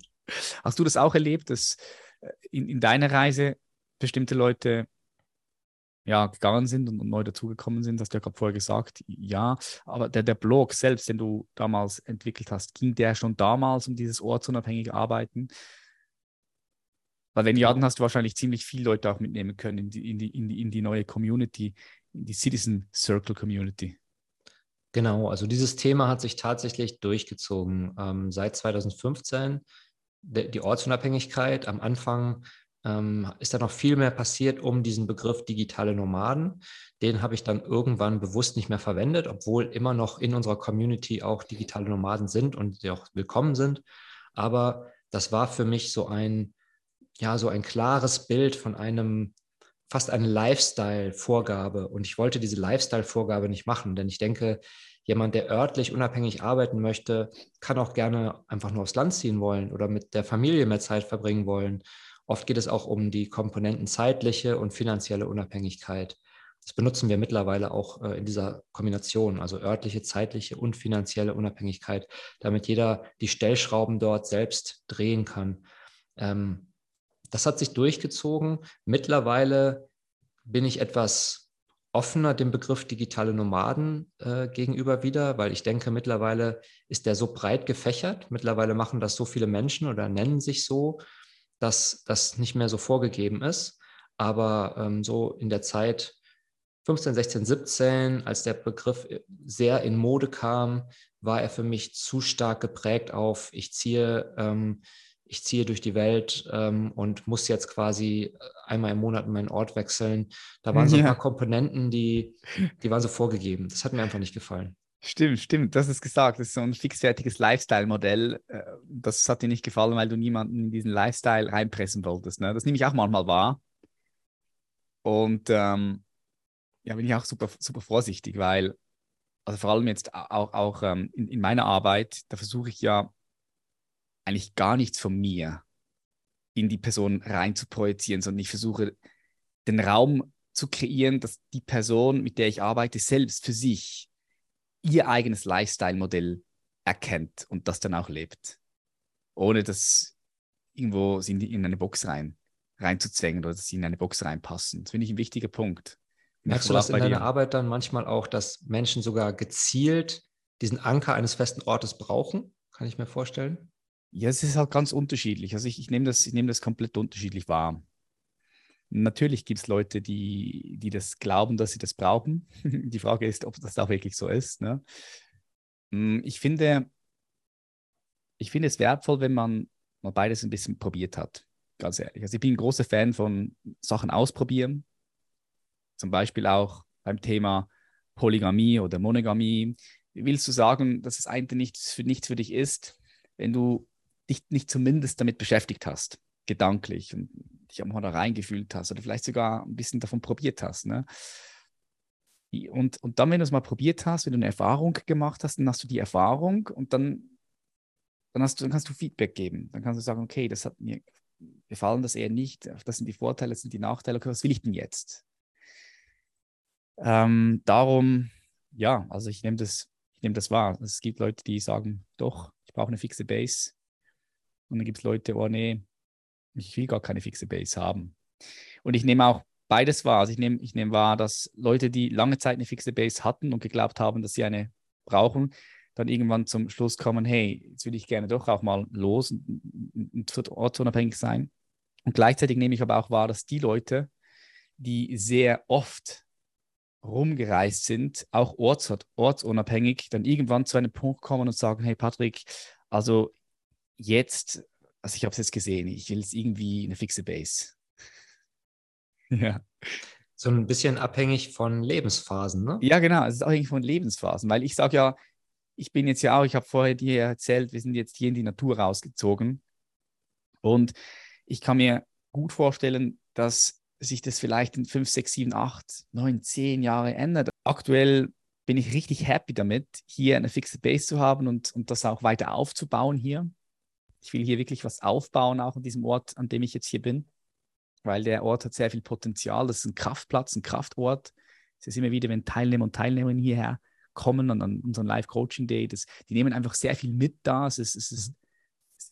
Hast du das auch erlebt, dass äh, in, in deiner Reise bestimmte Leute ja, gegangen sind und, und neu dazugekommen sind, hast du ja gerade vorher gesagt, ja, aber der, der Blog selbst, den du damals entwickelt hast, ging der schon damals um dieses ortsunabhängige Arbeiten? Weil wenn ja, dann hast du wahrscheinlich ziemlich viele Leute auch mitnehmen können in die, in die, in die, in die neue Community, in die Citizen Circle Community. Genau, also dieses Thema hat sich tatsächlich durchgezogen. Ähm, seit 2015 die Ortsunabhängigkeit. Am Anfang ähm, ist da noch viel mehr passiert um diesen Begriff digitale Nomaden. Den habe ich dann irgendwann bewusst nicht mehr verwendet, obwohl immer noch in unserer Community auch digitale Nomaden sind und sie auch willkommen sind. Aber das war für mich so ein, ja, so ein klares Bild von einem fast eine Lifestyle-Vorgabe. Und ich wollte diese Lifestyle-Vorgabe nicht machen, denn ich denke, jemand, der örtlich unabhängig arbeiten möchte, kann auch gerne einfach nur aufs Land ziehen wollen oder mit der Familie mehr Zeit verbringen wollen. Oft geht es auch um die Komponenten zeitliche und finanzielle Unabhängigkeit. Das benutzen wir mittlerweile auch äh, in dieser Kombination, also örtliche, zeitliche und finanzielle Unabhängigkeit, damit jeder die Stellschrauben dort selbst drehen kann. Ähm, das hat sich durchgezogen. Mittlerweile bin ich etwas offener dem Begriff digitale Nomaden äh, gegenüber wieder, weil ich denke, mittlerweile ist der so breit gefächert. Mittlerweile machen das so viele Menschen oder nennen sich so, dass das nicht mehr so vorgegeben ist. Aber ähm, so in der Zeit 15, 16, 17, als der Begriff äh, sehr in Mode kam, war er für mich zu stark geprägt auf, ich ziehe ähm, ich ziehe durch die Welt ähm, und muss jetzt quasi äh, einmal im Monat meinen Ort wechseln. Da waren so ein ja. paar Komponenten, die, die waren so vorgegeben. Das hat mir einfach nicht gefallen. Stimmt, stimmt, das ist gesagt. Das ist so ein fixfertiges Lifestyle-Modell. Äh, das hat dir nicht gefallen, weil du niemanden in diesen Lifestyle reinpressen wolltest. Ne? Das nehme ich auch manchmal wahr. Und ähm, ja, bin ich auch super, super vorsichtig, weil, also vor allem jetzt auch, auch ähm, in, in meiner Arbeit, da versuche ich ja eigentlich gar nichts von mir in die Person rein zu projizieren, sondern ich versuche den Raum zu kreieren, dass die Person, mit der ich arbeite, selbst für sich ihr eigenes Lifestyle-Modell erkennt und das dann auch lebt. Ohne das irgendwo in, in eine Box rein, reinzuzwängen oder dass sie in eine Box reinpassen. Das finde ich ein wichtiger Punkt. Merkst du das in deiner Arbeit dann manchmal auch, dass Menschen sogar gezielt diesen Anker eines festen Ortes brauchen? Kann ich mir vorstellen. Ja, es ist halt ganz unterschiedlich. Also ich, ich nehme das, nehm das komplett unterschiedlich wahr. Natürlich gibt es Leute, die, die das glauben, dass sie das brauchen. Die Frage ist, ob das auch wirklich so ist. Ne? Mm, ich, finde, ich finde es wertvoll, wenn man mal beides ein bisschen probiert hat. Ganz ehrlich. Also ich bin ein großer Fan von Sachen ausprobieren. Zum Beispiel auch beim Thema Polygamie oder Monogamie. Willst du sagen, dass das eine nichts für, nichts für dich ist, wenn du dich nicht zumindest damit beschäftigt hast, gedanklich und dich auch mal da reingefühlt hast oder vielleicht sogar ein bisschen davon probiert hast. Ne? Und, und dann, wenn du es mal probiert hast, wenn du eine Erfahrung gemacht hast, dann hast du die Erfahrung und dann, dann, hast du, dann kannst du Feedback geben. Dann kannst du sagen, okay, das hat mir gefallen, das eher nicht, das sind die Vorteile, das sind die Nachteile, okay, was will ich denn jetzt? Ähm, darum, ja, also ich nehme das, ich nehme das wahr. Es gibt Leute, die sagen, doch, ich brauche eine fixe Base. Und dann gibt es Leute, oh nee, ich will gar keine fixe Base haben. Und ich nehme auch beides wahr. Also ich nehme, ich nehme wahr, dass Leute, die lange Zeit eine fixe Base hatten und geglaubt haben, dass sie eine brauchen, dann irgendwann zum Schluss kommen, hey, jetzt will ich gerne doch auch mal los und, und ortsunabhängig sein. Und gleichzeitig nehme ich aber auch wahr, dass die Leute, die sehr oft rumgereist sind, auch orts, ortsunabhängig, dann irgendwann zu einem Punkt kommen und sagen, hey Patrick, also jetzt, also ich habe es jetzt gesehen, ich will jetzt irgendwie eine fixe Base. ja. So ein bisschen abhängig von Lebensphasen, ne? Ja, genau, es ist abhängig von Lebensphasen, weil ich sage ja, ich bin jetzt ja auch, ich habe vorher dir erzählt, wir sind jetzt hier in die Natur rausgezogen und ich kann mir gut vorstellen, dass sich das vielleicht in fünf, sechs, sieben, acht, neun, zehn Jahre ändert. Aktuell bin ich richtig happy damit, hier eine fixe Base zu haben und, und das auch weiter aufzubauen hier. Ich will hier wirklich was aufbauen, auch an diesem Ort, an dem ich jetzt hier bin, weil der Ort hat sehr viel Potenzial. Das ist ein Kraftplatz, ein Kraftort. Es ist immer wieder, wenn Teilnehmer und Teilnehmerinnen hierher kommen und an unseren Live-Coaching-Day, die nehmen einfach sehr viel mit da. Es ist, es ist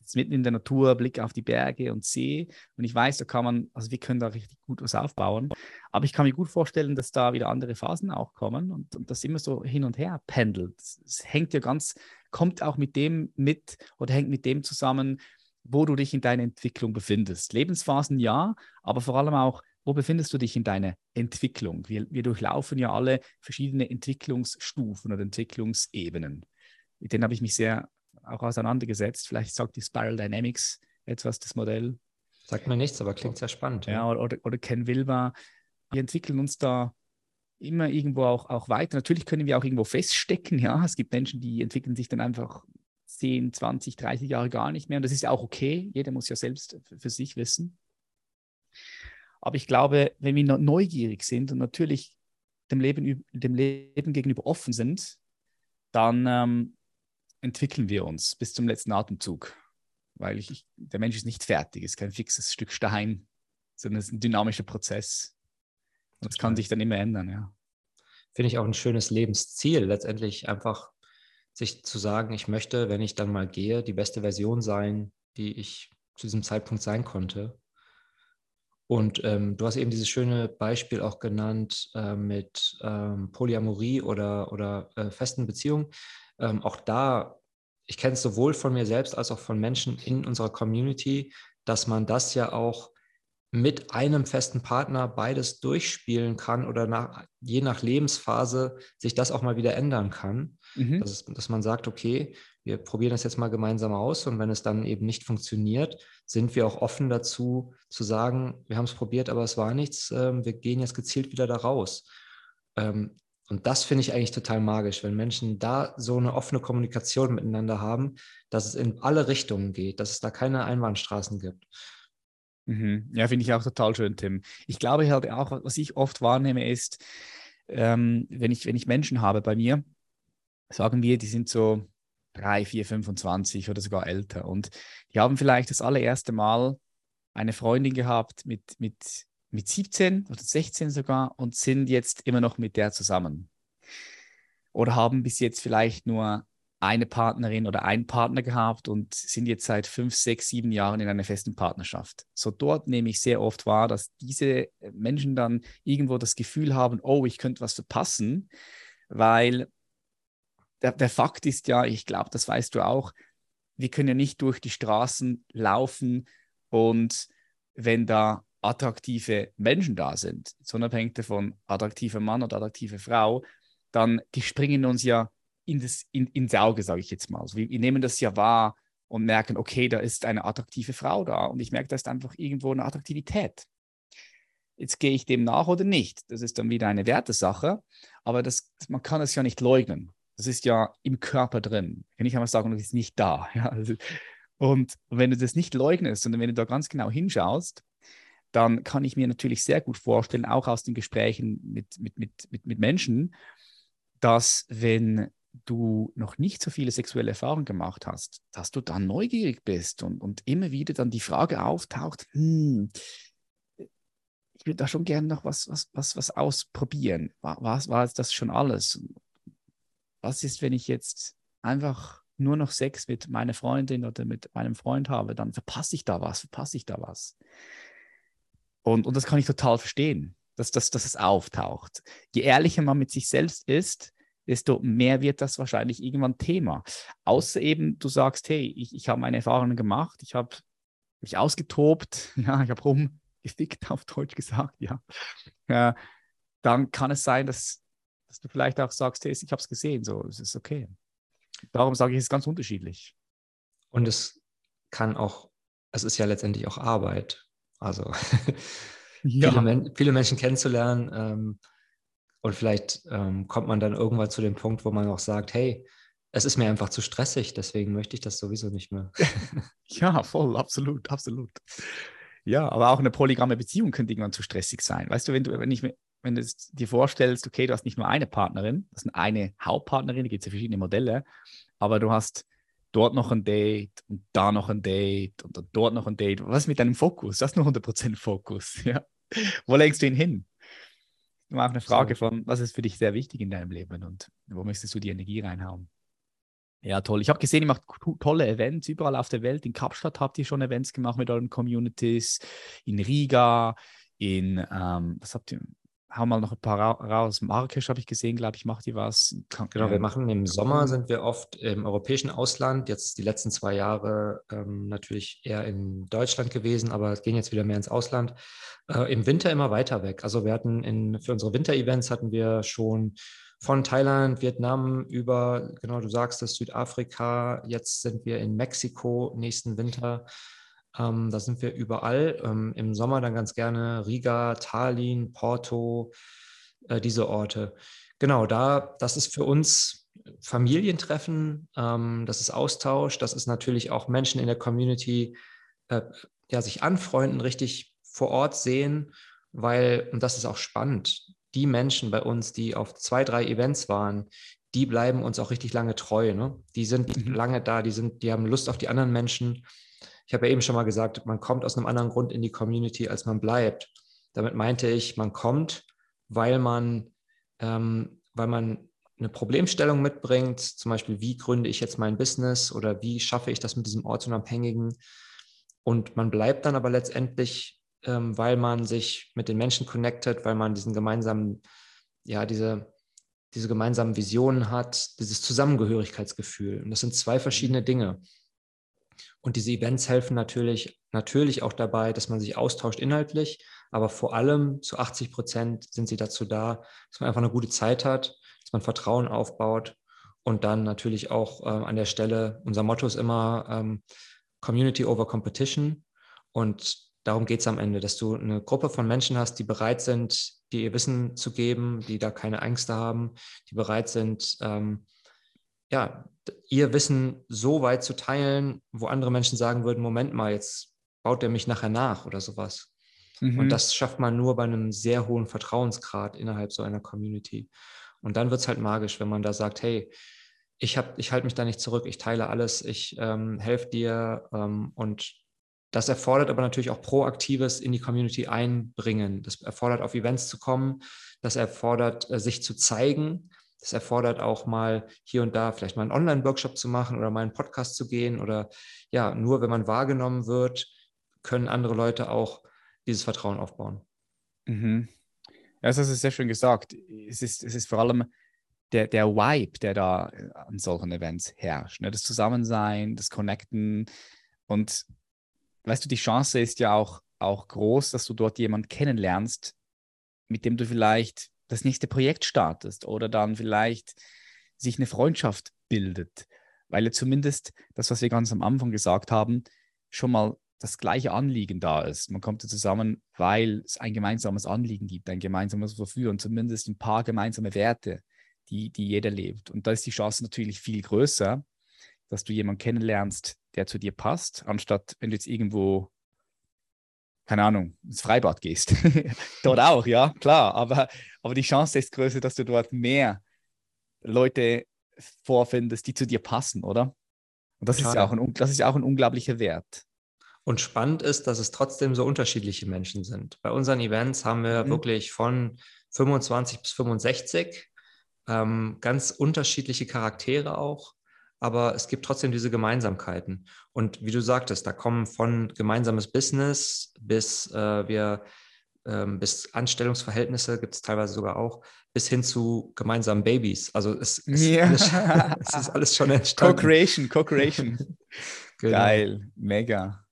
jetzt mitten in der Natur, Blick auf die Berge und See. Und ich weiß, da kann man, also wir können da richtig gut was aufbauen. Aber ich kann mir gut vorstellen, dass da wieder andere Phasen auch kommen und, und das immer so hin und her pendelt. Es hängt ja ganz, kommt auch mit dem mit oder hängt mit dem zusammen, wo du dich in deiner Entwicklung befindest. Lebensphasen ja, aber vor allem auch, wo befindest du dich in deiner Entwicklung? Wir, wir durchlaufen ja alle verschiedene Entwicklungsstufen oder Entwicklungsebenen. Mit denen habe ich mich sehr auch auseinandergesetzt. Vielleicht sagt die Spiral Dynamics etwas, das Modell. Sagt mir nichts, aber klingt sehr spannend. Ja, ja. Oder, oder, Ken Wilber. Wir entwickeln uns da immer irgendwo auch, auch weiter. Natürlich können wir auch irgendwo feststecken. Ja, es gibt Menschen, die entwickeln sich dann einfach 10, 20, 30 Jahre gar nicht mehr. Und das ist ja auch okay. Jeder muss ja selbst für sich wissen. Aber ich glaube, wenn wir neugierig sind und natürlich dem Leben, dem Leben gegenüber offen sind, dann ähm, entwickeln wir uns bis zum letzten Atemzug. Weil ich, der Mensch ist nicht fertig, ist kein fixes Stück Stein, sondern es ist ein dynamischer Prozess. Es kann sich dann immer ändern, ja. Finde ich auch ein schönes Lebensziel, letztendlich einfach sich zu sagen, ich möchte, wenn ich dann mal gehe, die beste Version sein, die ich zu diesem Zeitpunkt sein konnte. Und ähm, du hast eben dieses schöne Beispiel auch genannt äh, mit ähm, Polyamorie oder, oder äh, festen Beziehungen ähm, auch da, ich kenne es sowohl von mir selbst als auch von Menschen in unserer Community, dass man das ja auch mit einem festen Partner beides durchspielen kann oder nach, je nach Lebensphase sich das auch mal wieder ändern kann. Mhm. Dass, es, dass man sagt, okay, wir probieren das jetzt mal gemeinsam aus und wenn es dann eben nicht funktioniert, sind wir auch offen dazu zu sagen, wir haben es probiert, aber es war nichts, ähm, wir gehen jetzt gezielt wieder da raus. Ähm, und das finde ich eigentlich total magisch, wenn Menschen da so eine offene Kommunikation miteinander haben, dass es in alle Richtungen geht, dass es da keine Einbahnstraßen gibt. Mhm. Ja, finde ich auch total schön, Tim. Ich glaube halt auch, was ich oft wahrnehme, ist, ähm, wenn, ich, wenn ich Menschen habe bei mir, sagen wir, die sind so 3, 4, 25 oder sogar älter und die haben vielleicht das allererste Mal eine Freundin gehabt mit, mit mit 17 oder 16 sogar und sind jetzt immer noch mit der zusammen. Oder haben bis jetzt vielleicht nur eine Partnerin oder einen Partner gehabt und sind jetzt seit fünf, sechs, sieben Jahren in einer festen Partnerschaft. So dort nehme ich sehr oft wahr, dass diese Menschen dann irgendwo das Gefühl haben, oh, ich könnte was verpassen, weil der, der Fakt ist ja, ich glaube, das weißt du auch, wir können ja nicht durch die Straßen laufen und wenn da attraktive Menschen da sind, so unabhängig davon, attraktiver Mann oder attraktive Frau, dann die springen uns ja in das, in, ins Auge, sage ich jetzt mal. Also wir, wir, nehmen das ja wahr und merken, okay, da ist eine attraktive Frau da und ich merke, da ist einfach irgendwo eine Attraktivität. Jetzt gehe ich dem nach oder nicht. Das ist dann wieder eine Wertesache, aber das, man kann es ja nicht leugnen. Das ist ja im Körper drin. Ich kann nicht einmal sagen, das ist nicht da. Ja, also, und wenn du das nicht leugnest, sondern wenn du da ganz genau hinschaust, dann kann ich mir natürlich sehr gut vorstellen, auch aus den Gesprächen mit, mit, mit, mit, mit Menschen, dass wenn du noch nicht so viele sexuelle Erfahrungen gemacht hast, dass du dann neugierig bist und, und immer wieder dann die Frage auftaucht, hm, ich würde da schon gerne noch was, was, was, was ausprobieren. War, war, war das schon alles? Was ist, wenn ich jetzt einfach nur noch Sex mit meiner Freundin oder mit meinem Freund habe, dann verpasse ich da was, verpasse ich da was. Und, und das kann ich total verstehen, dass, dass, dass es auftaucht. Je ehrlicher man mit sich selbst ist, desto mehr wird das wahrscheinlich irgendwann Thema. Außer eben, du sagst, hey, ich, ich habe meine Erfahrungen gemacht, ich habe mich ausgetobt, ja, ich habe rumgefickt, auf Deutsch gesagt, ja. ja. Dann kann es sein, dass, dass du vielleicht auch sagst, hey, ich habe es gesehen, so, es ist okay. Darum sage ich, es ist ganz unterschiedlich. Und es kann auch, es ist ja letztendlich auch Arbeit. Also ja. viele, Men viele, Menschen kennenzulernen. Ähm, und vielleicht ähm, kommt man dann irgendwann zu dem Punkt, wo man auch sagt, hey, es ist mir einfach zu stressig, deswegen möchte ich das sowieso nicht mehr. ja, voll, absolut, absolut. Ja, aber auch eine polygame Beziehung könnte irgendwann zu stressig sein. Weißt du, wenn du, wenn ich, wenn du dir vorstellst, okay, du hast nicht nur eine Partnerin, das ist eine Hauptpartnerin, da gibt es ja verschiedene Modelle, aber du hast dort noch ein Date und da noch ein Date und dort noch ein Date. Was ist mit deinem Fokus? Du hast nur 100% Fokus. Ja? Wo lenkst du ihn hin? Nur auch eine Frage so. von, was ist für dich sehr wichtig in deinem Leben und wo möchtest du die Energie reinhauen? Ja, toll. Ich habe gesehen, ihr macht tolle Events überall auf der Welt. In Kapstadt habt ihr schon Events gemacht mit euren Communities, in Riga, in, ähm, was habt ihr, hau mal noch ein paar raus. Marrakesch habe ich gesehen, glaube ich, macht ihr was. Genau, wir machen im Sommer sind wir oft im europäischen Ausland, jetzt die letzten zwei Jahre ähm, natürlich eher in Deutschland gewesen, aber es gehen jetzt wieder mehr ins Ausland. Äh, Im Winter immer weiter weg. Also wir hatten in, für unsere Winter-Events hatten wir schon von Thailand, Vietnam über, genau, du sagst es, Südafrika. Jetzt sind wir in Mexiko nächsten Winter. Ähm, da sind wir überall. Ähm, Im Sommer dann ganz gerne Riga, Tallinn, Porto, äh, diese Orte. Genau, da, das ist für uns Familientreffen, ähm, das ist Austausch, das ist natürlich auch Menschen in der Community, äh, ja, sich anfreunden, richtig vor Ort sehen, weil, und das ist auch spannend, die Menschen bei uns, die auf zwei, drei Events waren, die bleiben uns auch richtig lange treu. Ne? Die sind mhm. lange da, die, sind, die haben Lust auf die anderen Menschen. Ich habe ja eben schon mal gesagt, man kommt aus einem anderen Grund in die Community, als man bleibt. Damit meinte ich, man kommt, weil man, ähm, weil man eine Problemstellung mitbringt, zum Beispiel, wie gründe ich jetzt mein Business oder wie schaffe ich das mit diesem Ortsunabhängigen. Und man bleibt dann aber letztendlich ähm, weil man sich mit den Menschen connectet, weil man diesen gemeinsamen, ja, diese, diese gemeinsamen Visionen hat, dieses Zusammengehörigkeitsgefühl. Und das sind zwei verschiedene Dinge. Und diese Events helfen natürlich, natürlich auch dabei, dass man sich austauscht inhaltlich, aber vor allem zu 80 Prozent sind sie dazu da, dass man einfach eine gute Zeit hat, dass man Vertrauen aufbaut und dann natürlich auch äh, an der Stelle, unser Motto ist immer ähm, Community over Competition. Und darum geht es am Ende, dass du eine Gruppe von Menschen hast, die bereit sind, dir ihr Wissen zu geben, die da keine Ängste haben, die bereit sind, ähm, ja, ihr Wissen so weit zu teilen, wo andere Menschen sagen würden, Moment mal, jetzt baut der mich nachher nach oder sowas. Mhm. Und das schafft man nur bei einem sehr hohen Vertrauensgrad innerhalb so einer Community. Und dann wird es halt magisch, wenn man da sagt, hey, ich, ich halte mich da nicht zurück, ich teile alles, ich ähm, helfe dir ähm, und das erfordert aber natürlich auch proaktives in die Community einbringen. Das erfordert, auf Events zu kommen. Das erfordert, äh, sich zu zeigen. Das erfordert auch mal hier und da vielleicht mal einen Online-Workshop zu machen oder mal einen Podcast zu gehen. Oder ja, nur wenn man wahrgenommen wird, können andere Leute auch dieses Vertrauen aufbauen. Mhm. Ja, das ist sehr schön gesagt. Es ist, es ist vor allem der, der Vibe, der da äh, an solchen Events herrscht. Ne? Das Zusammensein, das Connecten. Und weißt du, die Chance ist ja auch, auch groß, dass du dort jemanden kennenlernst, mit dem du vielleicht das nächste Projekt startest oder dann vielleicht sich eine Freundschaft bildet, weil ja zumindest das, was wir ganz am Anfang gesagt haben, schon mal das gleiche Anliegen da ist. Man kommt zusammen, weil es ein gemeinsames Anliegen gibt, ein gemeinsames Wofür und zumindest ein paar gemeinsame Werte, die, die jeder lebt. Und da ist die Chance natürlich viel größer, dass du jemanden kennenlernst, der zu dir passt, anstatt wenn du jetzt irgendwo, keine Ahnung, ins Freibad gehst. dort auch, ja, klar. Aber, aber die Chance ist größer, dass du dort mehr Leute vorfindest, die zu dir passen, oder? Und das ist, ja auch ein, das ist ja auch ein unglaublicher Wert. Und spannend ist, dass es trotzdem so unterschiedliche Menschen sind. Bei unseren Events haben wir mhm. wirklich von 25 bis 65 ähm, ganz unterschiedliche Charaktere auch aber es gibt trotzdem diese Gemeinsamkeiten. Und wie du sagtest, da kommen von gemeinsames Business bis äh, wir ähm, bis Anstellungsverhältnisse gibt es teilweise sogar auch, bis hin zu gemeinsamen Babys. Also es, es, ja. alles, es ist alles schon entstanden. Co-Creation, Co-Creation. genau. Geil, mega,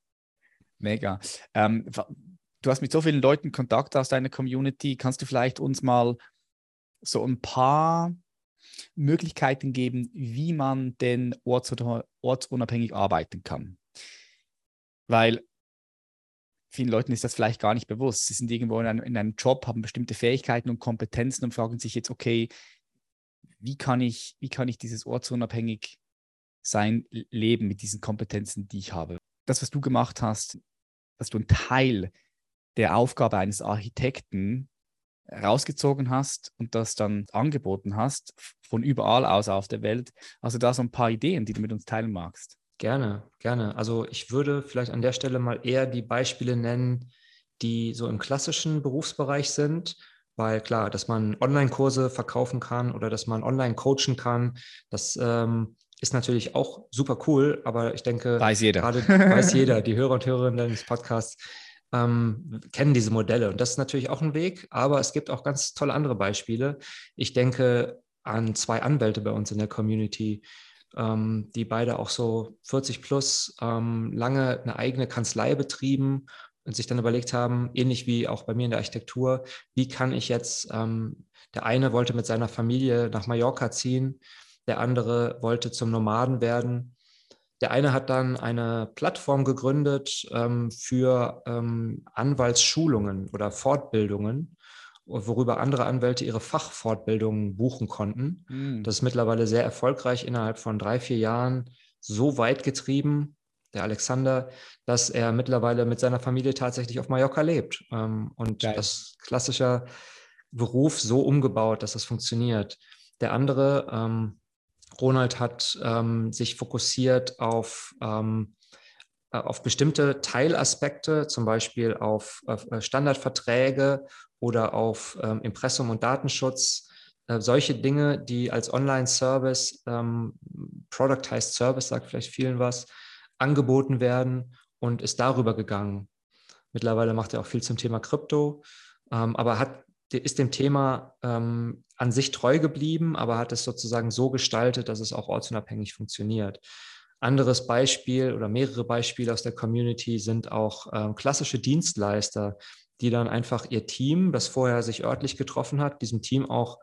mega. Ähm, du hast mit so vielen Leuten Kontakt aus deiner Community. Kannst du vielleicht uns mal so ein paar Möglichkeiten geben, wie man denn ortsunabhängig arbeiten kann. Weil vielen Leuten ist das vielleicht gar nicht bewusst. Sie sind irgendwo in einem, in einem Job, haben bestimmte Fähigkeiten und Kompetenzen und fragen sich jetzt, okay, wie kann ich, wie kann ich dieses ortsunabhängig sein leben mit diesen Kompetenzen, die ich habe? Das, was du gemacht hast, dass du ein Teil der Aufgabe eines Architekten rausgezogen hast und das dann angeboten hast, von überall aus auf der Welt. Also da so ein paar Ideen, die du mit uns teilen magst. Gerne, gerne. Also ich würde vielleicht an der Stelle mal eher die Beispiele nennen, die so im klassischen Berufsbereich sind, weil klar, dass man Online-Kurse verkaufen kann oder dass man online coachen kann, das ähm, ist natürlich auch super cool, aber ich denke, weiß jeder. gerade weiß jeder, die Hörer und Hörerinnen des Podcasts ähm, kennen diese Modelle. Und das ist natürlich auch ein Weg, aber es gibt auch ganz tolle andere Beispiele. Ich denke an zwei Anwälte bei uns in der Community, ähm, die beide auch so 40 plus ähm, lange eine eigene Kanzlei betrieben und sich dann überlegt haben, ähnlich wie auch bei mir in der Architektur, wie kann ich jetzt, ähm, der eine wollte mit seiner Familie nach Mallorca ziehen, der andere wollte zum Nomaden werden. Der eine hat dann eine Plattform gegründet ähm, für ähm, Anwaltsschulungen oder Fortbildungen, worüber andere Anwälte ihre Fachfortbildungen buchen konnten. Mhm. Das ist mittlerweile sehr erfolgreich innerhalb von drei, vier Jahren so weit getrieben, der Alexander, dass er mittlerweile mit seiner Familie tatsächlich auf Mallorca lebt ähm, und Geil. das klassische Beruf so umgebaut, dass das funktioniert. Der andere, ähm, Ronald, hat ähm, sich fokussiert auf, ähm, äh, auf bestimmte Teilaspekte, zum Beispiel auf, auf äh, Standardverträge oder auf ähm, Impressum und Datenschutz. Äh, solche Dinge, die als Online-Service, ähm, Productized Service, sagt vielleicht vielen was, angeboten werden und ist darüber gegangen. Mittlerweile macht er auch viel zum Thema Krypto, ähm, aber hat, ist dem Thema ähm, an sich treu geblieben, aber hat es sozusagen so gestaltet, dass es auch ortsunabhängig funktioniert. Anderes Beispiel oder mehrere Beispiele aus der Community sind auch ähm, klassische Dienstleister, die dann einfach ihr Team, das vorher sich örtlich getroffen hat, diesem Team auch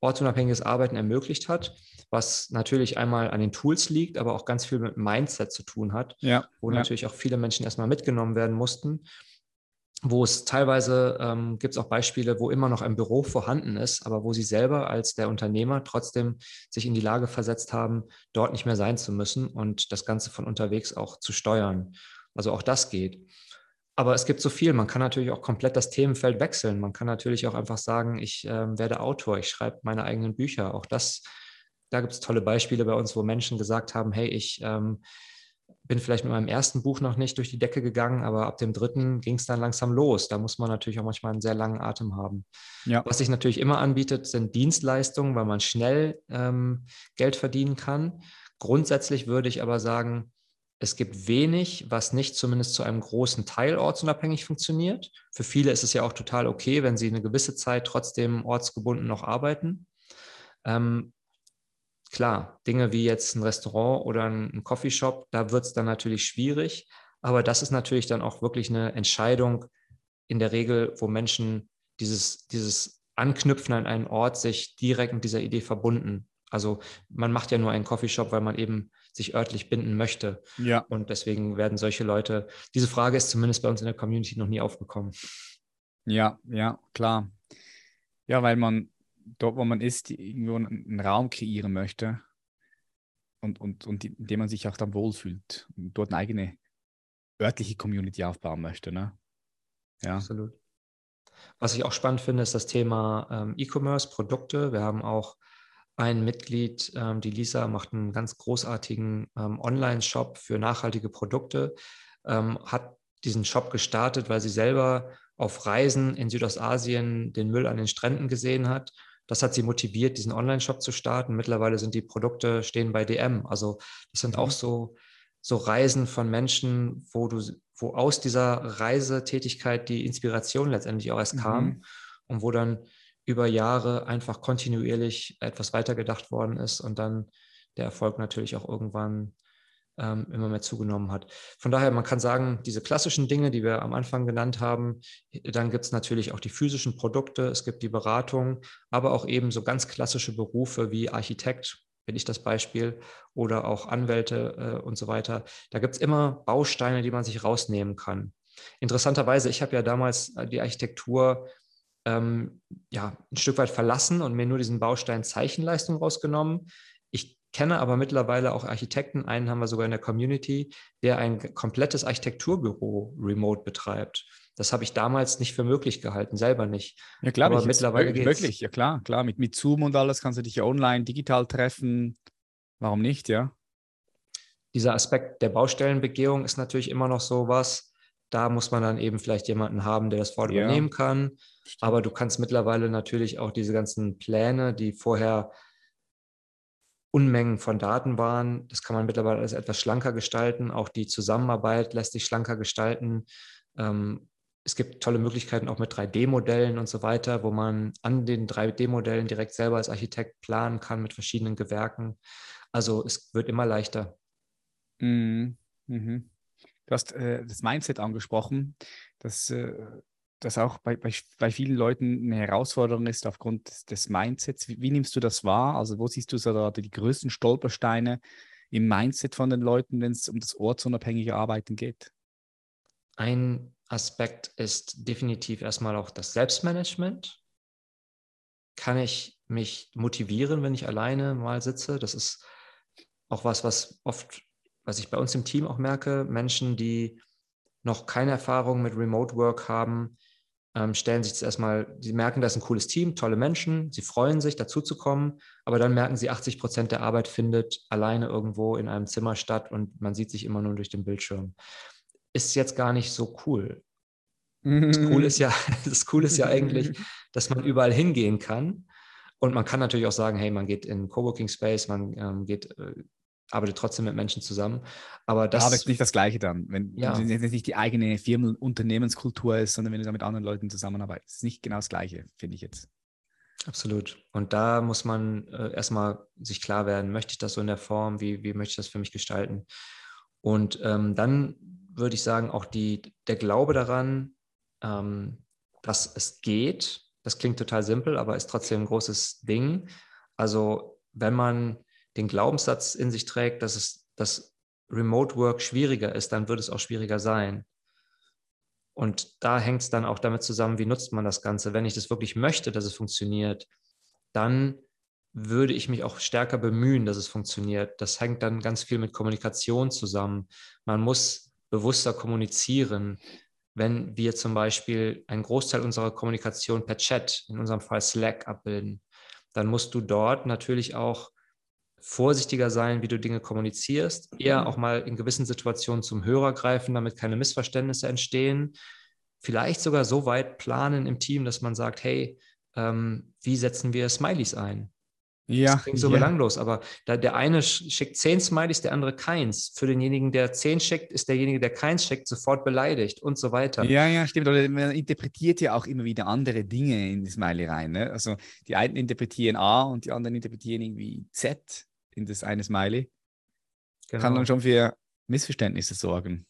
ortsunabhängiges Arbeiten ermöglicht hat, was natürlich einmal an den Tools liegt, aber auch ganz viel mit Mindset zu tun hat, ja, wo ja. natürlich auch viele Menschen erstmal mitgenommen werden mussten. Wo es teilweise ähm, gibt es auch Beispiele, wo immer noch ein Büro vorhanden ist, aber wo sie selber als der Unternehmer trotzdem sich in die Lage versetzt haben, dort nicht mehr sein zu müssen und das Ganze von unterwegs auch zu steuern. Also auch das geht. Aber es gibt so viel. Man kann natürlich auch komplett das Themenfeld wechseln. Man kann natürlich auch einfach sagen, ich äh, werde Autor, ich schreibe meine eigenen Bücher. Auch das, da gibt es tolle Beispiele bei uns, wo Menschen gesagt haben, hey, ich ähm, bin vielleicht mit meinem ersten Buch noch nicht durch die Decke gegangen, aber ab dem dritten ging es dann langsam los. Da muss man natürlich auch manchmal einen sehr langen Atem haben. Ja. Was sich natürlich immer anbietet, sind Dienstleistungen, weil man schnell ähm, Geld verdienen kann. Grundsätzlich würde ich aber sagen, es gibt wenig, was nicht zumindest zu einem großen Teil ortsunabhängig funktioniert. Für viele ist es ja auch total okay, wenn sie eine gewisse Zeit trotzdem ortsgebunden noch arbeiten. Ähm, klar, Dinge wie jetzt ein Restaurant oder ein, Coffeeshop, da wird es dann natürlich schwierig. Aber das ist natürlich dann auch wirklich eine Entscheidung in der Regel, wo Menschen dieses, dieses Anknüpfen an einen Ort sich direkt mit dieser Idee verbunden. Also man macht ja nur einen Coffeeshop, weil man eben sich örtlich binden möchte. Ja. Und deswegen werden solche Leute, diese Frage ist zumindest bei uns in der Community noch nie aufgekommen. Ja, ja, klar. Ja, weil man dort, wo man ist, irgendwo einen Raum kreieren möchte und, und, und in dem man sich auch dann wohlfühlt und dort eine eigene örtliche Community aufbauen möchte. Ne? Ja. Absolut. Was ich auch spannend finde, ist das Thema ähm, E-Commerce, Produkte. Wir haben auch ein Mitglied, ähm, die Lisa, macht einen ganz großartigen ähm, Online-Shop für nachhaltige Produkte, ähm, hat diesen Shop gestartet, weil sie selber auf Reisen in Südostasien den Müll an den Stränden gesehen hat. Das hat sie motiviert, diesen Online-Shop zu starten. Mittlerweile sind die Produkte stehen bei DM. Also das sind auch mhm. so, so Reisen von Menschen, wo du, wo aus dieser Reisetätigkeit die Inspiration letztendlich auch erst kam mhm. und wo dann über Jahre einfach kontinuierlich etwas weitergedacht worden ist und dann der Erfolg natürlich auch irgendwann ähm, immer mehr zugenommen hat. Von daher, man kann sagen, diese klassischen Dinge, die wir am Anfang genannt haben, dann gibt es natürlich auch die physischen Produkte, es gibt die Beratung, aber auch eben so ganz klassische Berufe wie Architekt, bin ich das Beispiel, oder auch Anwälte äh, und so weiter. Da gibt es immer Bausteine, die man sich rausnehmen kann. Interessanterweise, ich habe ja damals äh, die Architektur ähm, ja, ein Stück weit verlassen und mir nur diesen Baustein Zeichenleistung rausgenommen. Ich kenne aber mittlerweile auch Architekten, einen haben wir sogar in der Community, der ein komplettes Architekturbüro remote betreibt. Das habe ich damals nicht für möglich gehalten, selber nicht. Ja, klar, aber mittlerweile geht Wirklich, ja klar, klar. Mit, mit Zoom und alles kannst du dich ja online, digital treffen. Warum nicht, ja? Dieser Aspekt der Baustellenbegehung ist natürlich immer noch so was. Da muss man dann eben vielleicht jemanden haben, der das vor ja. übernehmen kann. Aber du kannst mittlerweile natürlich auch diese ganzen Pläne, die vorher Unmengen von Daten waren, das kann man mittlerweile alles etwas schlanker gestalten. Auch die Zusammenarbeit lässt sich schlanker gestalten. Ähm, es gibt tolle Möglichkeiten auch mit 3D-Modellen und so weiter, wo man an den 3D-Modellen direkt selber als Architekt planen kann mit verschiedenen Gewerken. Also es wird immer leichter. Mhm. Mhm. Du hast äh, das Mindset angesprochen, dass äh, das auch bei, bei, bei, vielen Leuten eine Herausforderung ist aufgrund des, des Mindsets. Wie, wie, nimmst du das wahr? Also wo siehst du so da die größten Stolpersteine im Mindset von den Leuten, wenn es um das ortsunabhängige Arbeiten geht? Ein Aspekt ist definitiv erstmal auch das Selbstmanagement. Kann ich mich motivieren, wenn ich alleine mal sitze? Das ist auch was, was oft, was ich bei uns im Team auch merke, Menschen, die noch keine Erfahrung mit Remote Work haben, ähm, stellen sich das erstmal, sie merken, das ist ein cooles Team, tolle Menschen, sie freuen sich, dazuzukommen, aber dann merken sie, 80 Prozent der Arbeit findet alleine irgendwo in einem Zimmer statt und man sieht sich immer nur durch den Bildschirm ist jetzt gar nicht so cool. Das Cool ist ja, das cool ist ja eigentlich, dass man überall hingehen kann. Und man kann natürlich auch sagen, hey, man geht in Coworking Space, man ähm, geht, äh, arbeitet trotzdem mit Menschen zusammen. Aber das ist nicht das Gleiche dann, wenn, ja. es nicht die eigene Firmen- Unternehmenskultur ist, sondern wenn du da mit anderen Leuten zusammenarbeitest. Das ist nicht genau das Gleiche, finde ich jetzt. Absolut. Und da muss man äh, erstmal sich klar werden, möchte ich das so in der Form, wie, wie möchte ich das für mich gestalten? Und ähm, dann würde ich sagen, auch die, der Glaube daran, ähm, dass es geht. Das klingt total simpel, aber ist trotzdem ein großes Ding. Also wenn man den Glaubenssatz in sich trägt, dass es dass Remote Work schwieriger ist, dann wird es auch schwieriger sein. Und da hängt es dann auch damit zusammen, wie nutzt man das Ganze. Wenn ich das wirklich möchte, dass es funktioniert, dann würde ich mich auch stärker bemühen, dass es funktioniert. Das hängt dann ganz viel mit Kommunikation zusammen. Man muss bewusster kommunizieren. Wenn wir zum Beispiel einen Großteil unserer Kommunikation per Chat, in unserem Fall Slack, abbilden, dann musst du dort natürlich auch vorsichtiger sein, wie du Dinge kommunizierst, eher mhm. auch mal in gewissen Situationen zum Hörer greifen, damit keine Missverständnisse entstehen. Vielleicht sogar so weit planen im Team, dass man sagt, hey, ähm, wie setzen wir Smileys ein? Ja, das klingt so ja. belanglos, aber da der eine schickt zehn Smileys, der andere keins. Für denjenigen, der zehn schickt, ist derjenige, der keins schickt, sofort beleidigt und so weiter. Ja, ja, stimmt. Oder man interpretiert ja auch immer wieder andere Dinge in die Smiley rein. Ne? Also die einen interpretieren A und die anderen interpretieren irgendwie Z in das eine Smiley. Genau. Kann dann schon für Missverständnisse sorgen.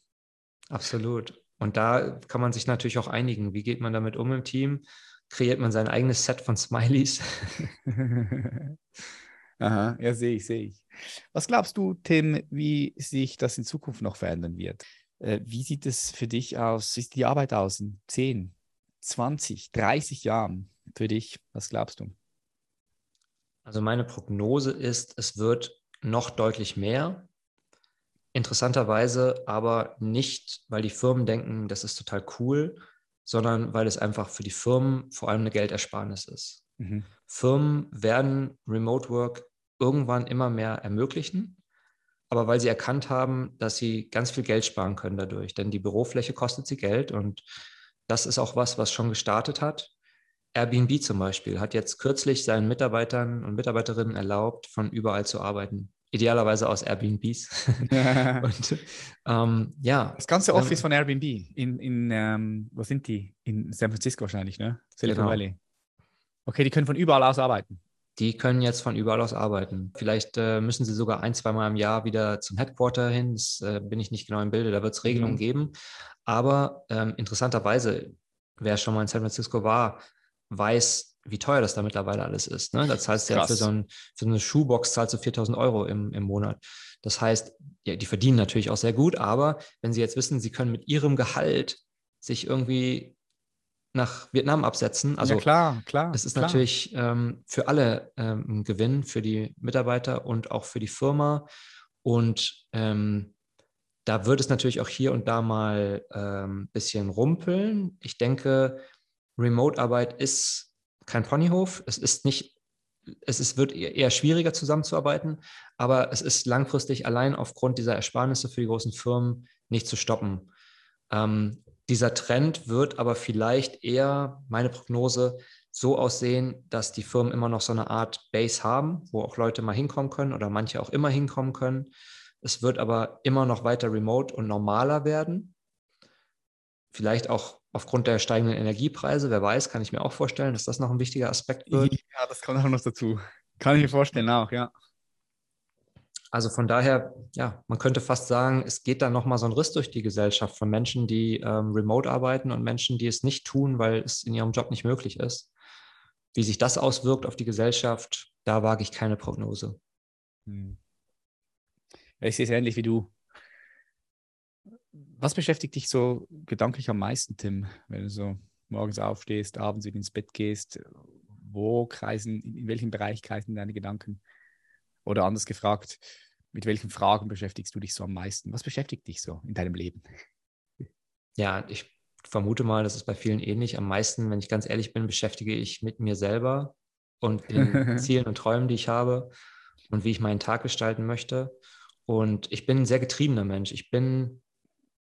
Absolut. Und da kann man sich natürlich auch einigen. Wie geht man damit um im Team? kreiert man sein eigenes Set von Smileys. Aha, ja, sehe ich, sehe ich. Was glaubst du, Tim, wie sich das in Zukunft noch verändern wird? Äh, wie sieht es für dich aus? Wie sieht die Arbeit aus in 10, 20, 30 Jahren für dich? Was glaubst du? Also meine Prognose ist, es wird noch deutlich mehr. Interessanterweise aber nicht, weil die Firmen denken, das ist total cool, sondern weil es einfach für die Firmen vor allem eine Geldersparnis ist. Mhm. Firmen werden Remote Work irgendwann immer mehr ermöglichen, aber weil sie erkannt haben, dass sie ganz viel Geld sparen können dadurch, denn die Bürofläche kostet sie Geld und das ist auch was, was schon gestartet hat. Airbnb zum Beispiel hat jetzt kürzlich seinen Mitarbeitern und Mitarbeiterinnen erlaubt, von überall zu arbeiten idealerweise aus Airbnbs. und ähm, ja. Das ganze Office ähm, von Airbnb in, in ähm, wo sind die? In San Francisco wahrscheinlich, ne? Silicon genau. Valley. Okay, die können von überall aus arbeiten. Die können jetzt von überall aus arbeiten. Vielleicht äh, müssen sie sogar ein, zwei Mal im Jahr wieder zum Headquarter hin. Das äh, bin ich nicht genau im Bilde. Da wird es Regelungen mhm. geben. Aber ähm, interessanterweise, wer schon mal in San Francisco war, weiß, wie teuer das da mittlerweile alles ist. Ne? Da zahlst du ja für so, ein, für so, eine Schuhbox zahlst du 4000 Euro im, im Monat. Das heißt, ja, die verdienen natürlich auch sehr gut, aber wenn sie jetzt wissen, sie können mit ihrem Gehalt sich irgendwie nach Vietnam absetzen. Also ja, klar, klar. Es ist klar. natürlich ähm, für alle ähm, ein Gewinn, für die Mitarbeiter und auch für die Firma. Und ähm, da wird es natürlich auch hier und da mal ein ähm, bisschen rumpeln. Ich denke, Remote-Arbeit ist kein Ponyhof. Es ist nicht, es ist, wird eher schwieriger zusammenzuarbeiten, aber es ist langfristig allein aufgrund dieser Ersparnisse für die großen Firmen nicht zu stoppen. Ähm, dieser Trend wird aber vielleicht eher, meine Prognose, so aussehen, dass die Firmen immer noch so eine Art Base haben, wo auch Leute mal hinkommen können oder manche auch immer hinkommen können. Es wird aber immer noch weiter remote und normaler werden. Vielleicht auch aufgrund der steigenden Energiepreise, wer weiß, kann ich mir auch vorstellen, dass das noch ein wichtiger Aspekt wird. Ja, das kommt auch noch dazu. Kann ich mir vorstellen auch, ja. Also von daher, ja, man könnte fast sagen, es geht da nochmal so ein Riss durch die Gesellschaft von Menschen, die ähm, remote arbeiten und Menschen, die es nicht tun, weil es in ihrem Job nicht möglich ist. Wie sich das auswirkt auf die Gesellschaft, da wage ich keine Prognose. Hm. Ich sehe es ähnlich wie du. Was beschäftigt dich so gedanklich am meisten, Tim, wenn du so morgens aufstehst, abends wieder ins Bett gehst? Wo kreisen, in welchem Bereich kreisen deine Gedanken? Oder anders gefragt, mit welchen Fragen beschäftigst du dich so am meisten? Was beschäftigt dich so in deinem Leben? Ja, ich vermute mal, das ist bei vielen ähnlich. Am meisten, wenn ich ganz ehrlich bin, beschäftige ich mit mir selber und den Zielen und Träumen, die ich habe und wie ich meinen Tag gestalten möchte. Und ich bin ein sehr getriebener Mensch. Ich bin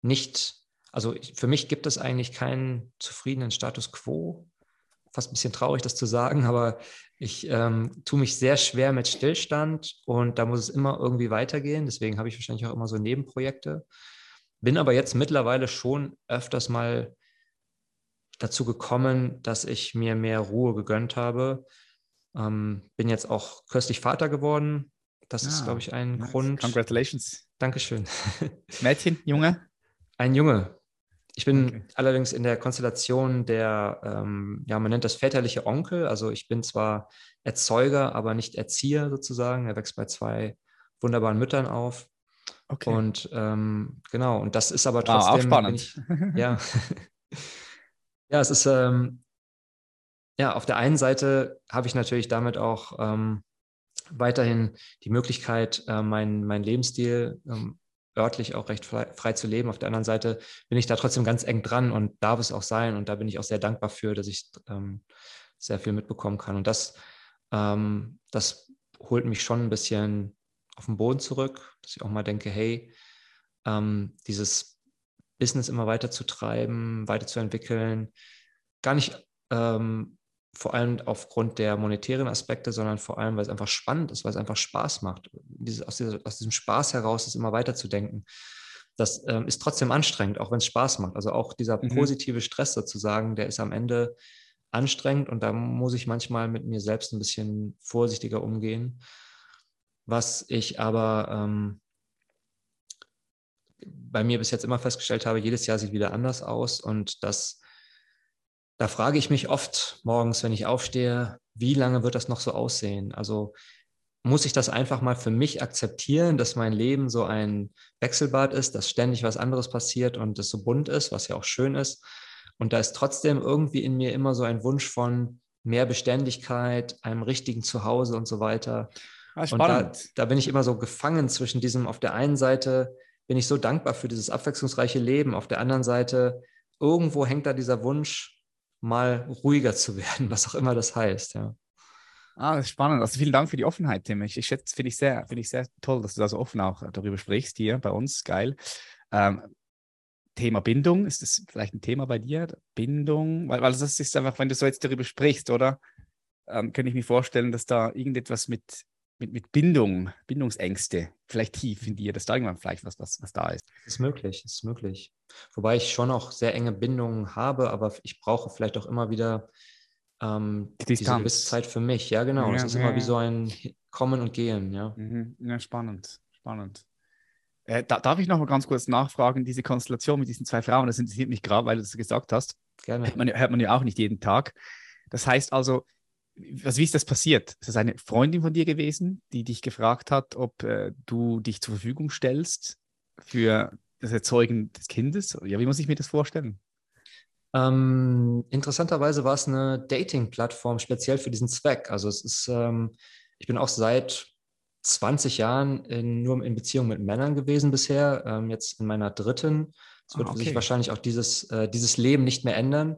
nicht, also für mich gibt es eigentlich keinen zufriedenen Status quo fast ein bisschen traurig, das zu sagen, aber ich ähm, tue mich sehr schwer mit Stillstand und da muss es immer irgendwie weitergehen. Deswegen habe ich wahrscheinlich auch immer so Nebenprojekte. Bin aber jetzt mittlerweile schon öfters mal dazu gekommen, dass ich mir mehr Ruhe gegönnt habe. Ähm, bin jetzt auch kürzlich Vater geworden. Das ah, ist, glaube ich, ein nice. Grund. Congratulations. Dankeschön. Mädchen, Junge? Ein Junge, ich bin okay. allerdings in der Konstellation der, ähm, ja, man nennt das väterliche Onkel. Also ich bin zwar Erzeuger, aber nicht Erzieher sozusagen. Er wächst bei zwei wunderbaren Müttern auf. Okay. Und ähm, genau, und das ist aber trotzdem. Wow, auch spannend. Ich, ja. ja, es ist, ähm, ja, auf der einen Seite habe ich natürlich damit auch ähm, weiterhin die Möglichkeit, äh, meinen mein Lebensstil ähm, örtlich auch recht frei, frei, zu leben. Auf der anderen Seite bin ich da trotzdem ganz eng dran und darf es auch sein. Und da bin ich auch sehr dankbar für, dass ich ähm, sehr viel mitbekommen kann. Und das, ähm, das holt mich schon ein bisschen auf den Boden zurück, dass ich auch mal denke, hey, ähm, dieses Business immer weiter zu treiben, weiterzuentwickeln, gar nicht ähm, vor allem aufgrund der monetären Aspekte, sondern vor allem, weil es einfach spannend ist, weil es einfach Spaß macht. Diese, aus, dieser, aus, diesem Spaß heraus es immer weiterzudenken. Das ähm, ist trotzdem anstrengend, auch wenn es Spaß macht. Also auch dieser mhm. positive Stress sozusagen, der ist am Ende anstrengend und da muss ich manchmal mit mir selbst ein bisschen vorsichtiger umgehen. Was ich aber ähm, bei mir bis jetzt immer festgestellt habe, jedes Jahr sieht wieder anders aus und das da frage ich mich oft morgens, wenn ich aufstehe, wie lange wird das noch so aussehen? Also muss ich das einfach mal für mich akzeptieren, dass mein Leben so ein Wechselbad ist, dass ständig was anderes passiert und es so bunt ist, was ja auch schön ist. Und da ist trotzdem irgendwie in mir immer so ein Wunsch von mehr Beständigkeit, einem richtigen Zuhause und so weiter. Ah, und da, da bin ich immer so gefangen zwischen diesem, auf der einen Seite bin ich so dankbar für dieses abwechslungsreiche Leben, auf der anderen Seite irgendwo hängt da dieser Wunsch, mal ruhiger zu werden, was auch immer das heißt, ja. Ah, das ist spannend. Also vielen Dank für die Offenheit, Tim. Ich, ich schätze, finde ich sehr, finde ich sehr toll, dass du da so offen auch darüber sprichst hier bei uns. Geil. Ähm, Thema Bindung, ist das vielleicht ein Thema bei dir? Bindung, weil, weil das ist einfach, wenn du so jetzt darüber sprichst, oder? Ähm, könnte ich mir vorstellen, dass da irgendetwas mit mit, mit Bindung, Bindungsängste vielleicht tief in dir, dass da irgendwann vielleicht was, was, was da ist. Ist möglich, ist möglich. Wobei ich schon auch sehr enge Bindungen habe, aber ich brauche vielleicht auch immer wieder ähm, Die diese gewisse Zeit für mich. Ja, genau. Es ja, ist ja, immer wie so ein Kommen und Gehen, ja. Mhm. Ja, spannend, spannend. Äh, da, darf ich noch mal ganz kurz nachfragen, diese Konstellation mit diesen zwei Frauen, das interessiert mich gerade, weil du das gesagt hast. Gerne. Hört man, hört man ja auch nicht jeden Tag. Das heißt also, was, wie ist das passiert? Ist das eine Freundin von dir gewesen, die dich gefragt hat, ob äh, du dich zur Verfügung stellst für das Erzeugen des Kindes? Ja, wie muss ich mir das vorstellen? Ähm, interessanterweise war es eine Dating-Plattform speziell für diesen Zweck. Also es ist, ähm, ich bin auch seit 20 Jahren in, nur in Beziehung mit Männern gewesen bisher, ähm, jetzt in meiner dritten. Es wird ah, okay. sich wahrscheinlich auch dieses, äh, dieses Leben nicht mehr ändern.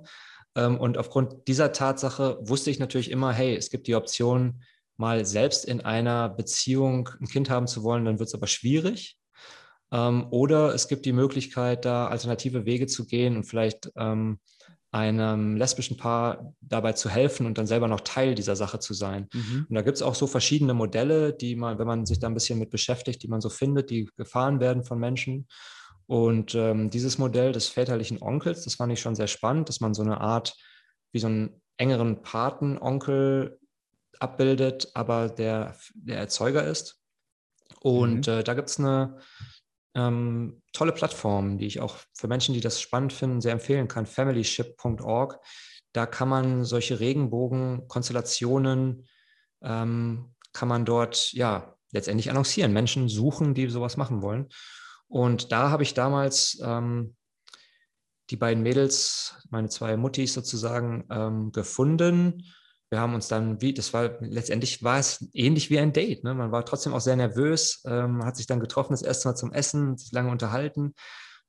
Ähm, und aufgrund dieser Tatsache wusste ich natürlich immer, hey, es gibt die Option, mal selbst in einer Beziehung ein Kind haben zu wollen, dann wird es aber schwierig. Ähm, oder es gibt die Möglichkeit, da alternative Wege zu gehen und vielleicht ähm, einem lesbischen Paar dabei zu helfen und dann selber noch Teil dieser Sache zu sein. Mhm. Und da gibt es auch so verschiedene Modelle, die man, wenn man sich da ein bisschen mit beschäftigt, die man so findet, die gefahren werden von Menschen. Und ähm, dieses Modell des väterlichen Onkels, das fand ich schon sehr spannend, dass man so eine Art, wie so einen engeren Patenonkel abbildet, aber der, der Erzeuger ist. Und mhm. äh, da gibt es eine ähm, tolle Plattform, die ich auch für Menschen, die das spannend finden, sehr empfehlen kann, familyship.org. Da kann man solche Regenbogen-Konstellationen, ähm, kann man dort ja letztendlich annoncieren, Menschen suchen, die sowas machen wollen. Und da habe ich damals ähm, die beiden Mädels, meine zwei Muttis sozusagen, ähm, gefunden. Wir haben uns dann, wie, das war letztendlich war es ähnlich wie ein Date. Ne? Man war trotzdem auch sehr nervös, ähm, hat sich dann getroffen, das erste Mal zum Essen, sich lange unterhalten.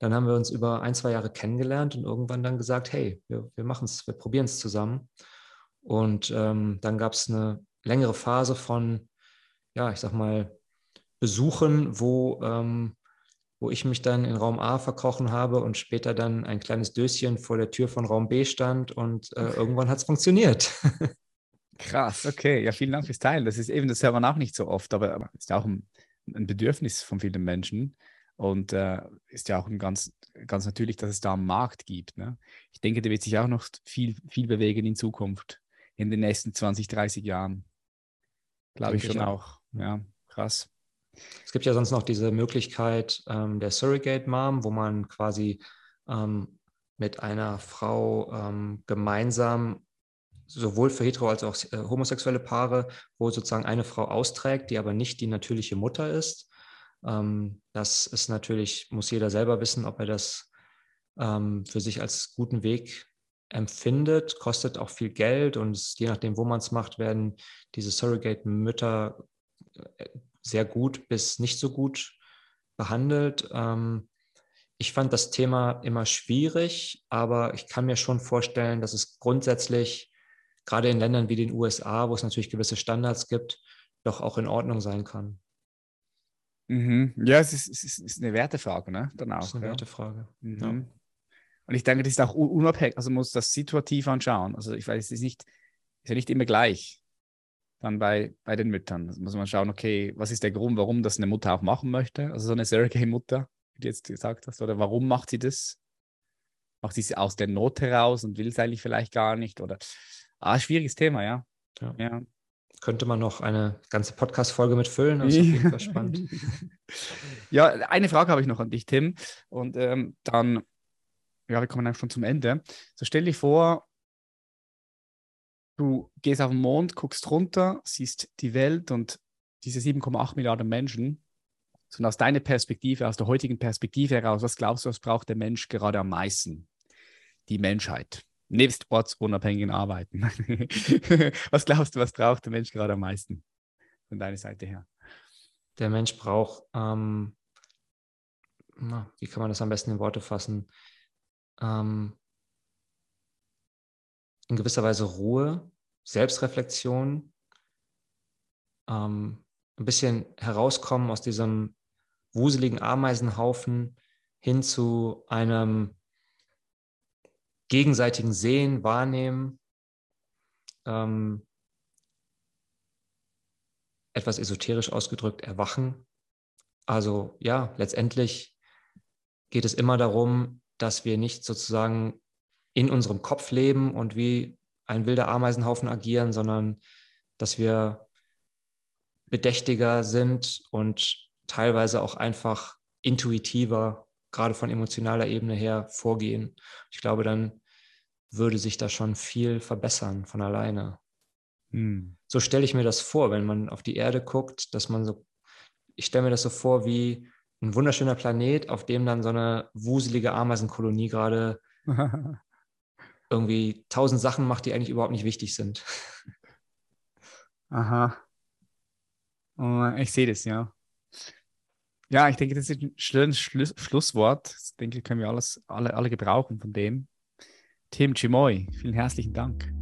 Dann haben wir uns über ein, zwei Jahre kennengelernt und irgendwann dann gesagt, hey, wir, wir machen es, wir probieren es zusammen. Und ähm, dann gab es eine längere Phase von, ja, ich sag mal, Besuchen, wo ähm, wo ich mich dann in Raum A verkrochen habe und später dann ein kleines Döschen vor der Tür von Raum B stand und äh, irgendwann hat es funktioniert. Krass, okay. Ja, vielen Dank fürs Teilen. Das ist eben, das hört man auch nicht so oft, aber ist ja auch ein, ein Bedürfnis von vielen Menschen und äh, ist ja auch ein ganz, ganz natürlich, dass es da einen Markt gibt. Ne? Ich denke, da wird sich auch noch viel, viel bewegen in Zukunft, in den nächsten 20, 30 Jahren. Glaube ich schon auch. auch. Ja, krass. Es gibt ja sonst noch diese Möglichkeit ähm, der Surrogate Mom, wo man quasi ähm, mit einer Frau ähm, gemeinsam sowohl für hetero als auch äh, homosexuelle Paare, wo sozusagen eine Frau austrägt, die aber nicht die natürliche Mutter ist. Ähm, das ist natürlich, muss jeder selber wissen, ob er das ähm, für sich als guten Weg empfindet, kostet auch viel Geld und je nachdem, wo man es macht, werden diese Surrogate-Mütter äh, sehr gut bis nicht so gut behandelt. Ähm, ich fand das Thema immer schwierig, aber ich kann mir schon vorstellen, dass es grundsätzlich, gerade in Ländern wie den USA, wo es natürlich gewisse Standards gibt, doch auch in Ordnung sein kann. Mhm. Ja, es ist, es ist, eine Wertefrage, ne? Dann auch, das ist eine ja. Wertefrage. Mhm. Ja. Und ich denke, das ist auch unabhängig, also man muss das situativ anschauen. Also ich weiß, es ist nicht, ist ja nicht immer gleich dann bei, bei den Müttern. Da muss man schauen, okay, was ist der Grund, warum das eine Mutter auch machen möchte? Also so eine Surrogate-Mutter, wie du jetzt gesagt hast, oder warum macht sie das? Macht sie es aus der Not heraus und will es eigentlich vielleicht gar nicht? Oder ah, schwieriges Thema, ja. ja. ja. Könnte man noch eine ganze Podcast-Folge mitfüllen, das ist auf jeden Fall spannend. ja, eine Frage habe ich noch an dich, Tim. Und ähm, dann, ja, wir kommen einfach schon zum Ende. So stell dir vor, du gehst auf den Mond, guckst runter, siehst die Welt und diese 7,8 Milliarden Menschen. So aus deiner Perspektive, aus der heutigen Perspektive heraus, was glaubst du, was braucht der Mensch gerade am meisten? Die Menschheit. Nebst ortsunabhängigen Arbeiten. was glaubst du, was braucht der Mensch gerade am meisten? Von deiner Seite her. Der Mensch braucht, ähm, na, wie kann man das am besten in Worte fassen? Ähm, in gewisser Weise Ruhe, Selbstreflexion, ähm, ein bisschen herauskommen aus diesem wuseligen Ameisenhaufen hin zu einem gegenseitigen Sehen, Wahrnehmen, ähm, etwas esoterisch ausgedrückt, Erwachen. Also ja, letztendlich geht es immer darum, dass wir nicht sozusagen in unserem Kopf leben und wie ein wilder Ameisenhaufen agieren, sondern dass wir bedächtiger sind und teilweise auch einfach intuitiver, gerade von emotionaler Ebene her, vorgehen. Ich glaube, dann würde sich da schon viel verbessern von alleine. Hm. So stelle ich mir das vor, wenn man auf die Erde guckt, dass man so, ich stelle mir das so vor wie ein wunderschöner Planet, auf dem dann so eine wuselige Ameisenkolonie gerade irgendwie tausend Sachen macht, die eigentlich überhaupt nicht wichtig sind. Aha. Oh, ich sehe das, ja. Ja, ich denke, das ist ein schönes Schluss Schlusswort. Ich denke, können wir alles, alle, alle gebrauchen von dem. Tim Chimoy, vielen herzlichen Dank.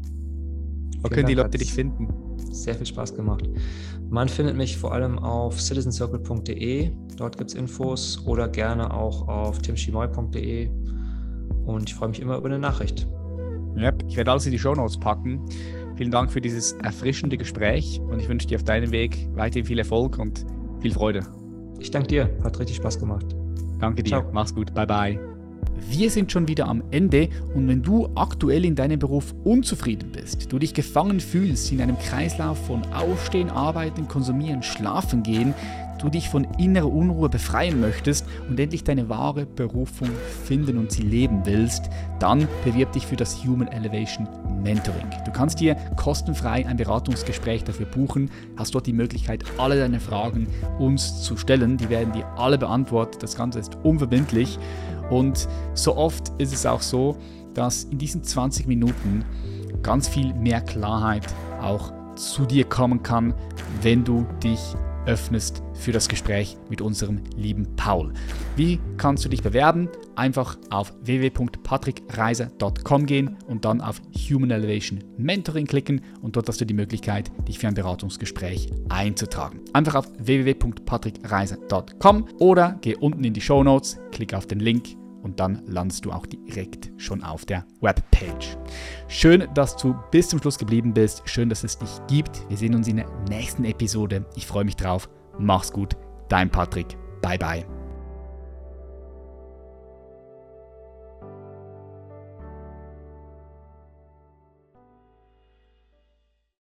Wo können die Leute dich finden? Sehr viel Spaß gemacht. Man findet mich vor allem auf citizencircle.de. Dort gibt es Infos oder gerne auch auf timchimoy.de. Und ich freue mich immer über eine Nachricht. Yep, ich werde alles in die Show Notes packen. Vielen Dank für dieses erfrischende Gespräch und ich wünsche dir auf deinem Weg weiterhin viel Erfolg und viel Freude. Ich danke dir, hat richtig Spaß gemacht. Danke dir, Ciao. mach's gut, bye bye. Wir sind schon wieder am Ende und wenn du aktuell in deinem Beruf unzufrieden bist, du dich gefangen fühlst in einem Kreislauf von Aufstehen, Arbeiten, Konsumieren, Schlafen gehen, du dich von innerer Unruhe befreien möchtest und endlich deine wahre Berufung finden und sie leben willst, dann bewirb dich für das Human Elevation Mentoring. Du kannst dir kostenfrei ein Beratungsgespräch dafür buchen, hast dort die Möglichkeit, alle deine Fragen uns zu stellen. Die werden dir alle beantwortet. Das Ganze ist unverbindlich und so oft ist es auch so, dass in diesen 20 Minuten ganz viel mehr Klarheit auch zu dir kommen kann, wenn du dich öffnest für das Gespräch mit unserem lieben Paul. Wie kannst du dich bewerben? Einfach auf www.patrickreiser.com gehen und dann auf Human Elevation Mentoring klicken und dort hast du die Möglichkeit, dich für ein Beratungsgespräch einzutragen. Einfach auf www.patrickreiser.com oder geh unten in die Show Notes, klick auf den Link und dann landest du auch direkt schon auf der Webpage. Schön, dass du bis zum Schluss geblieben bist. Schön, dass es dich gibt. Wir sehen uns in der nächsten Episode. Ich freue mich drauf. Mach's gut. Dein Patrick. Bye bye.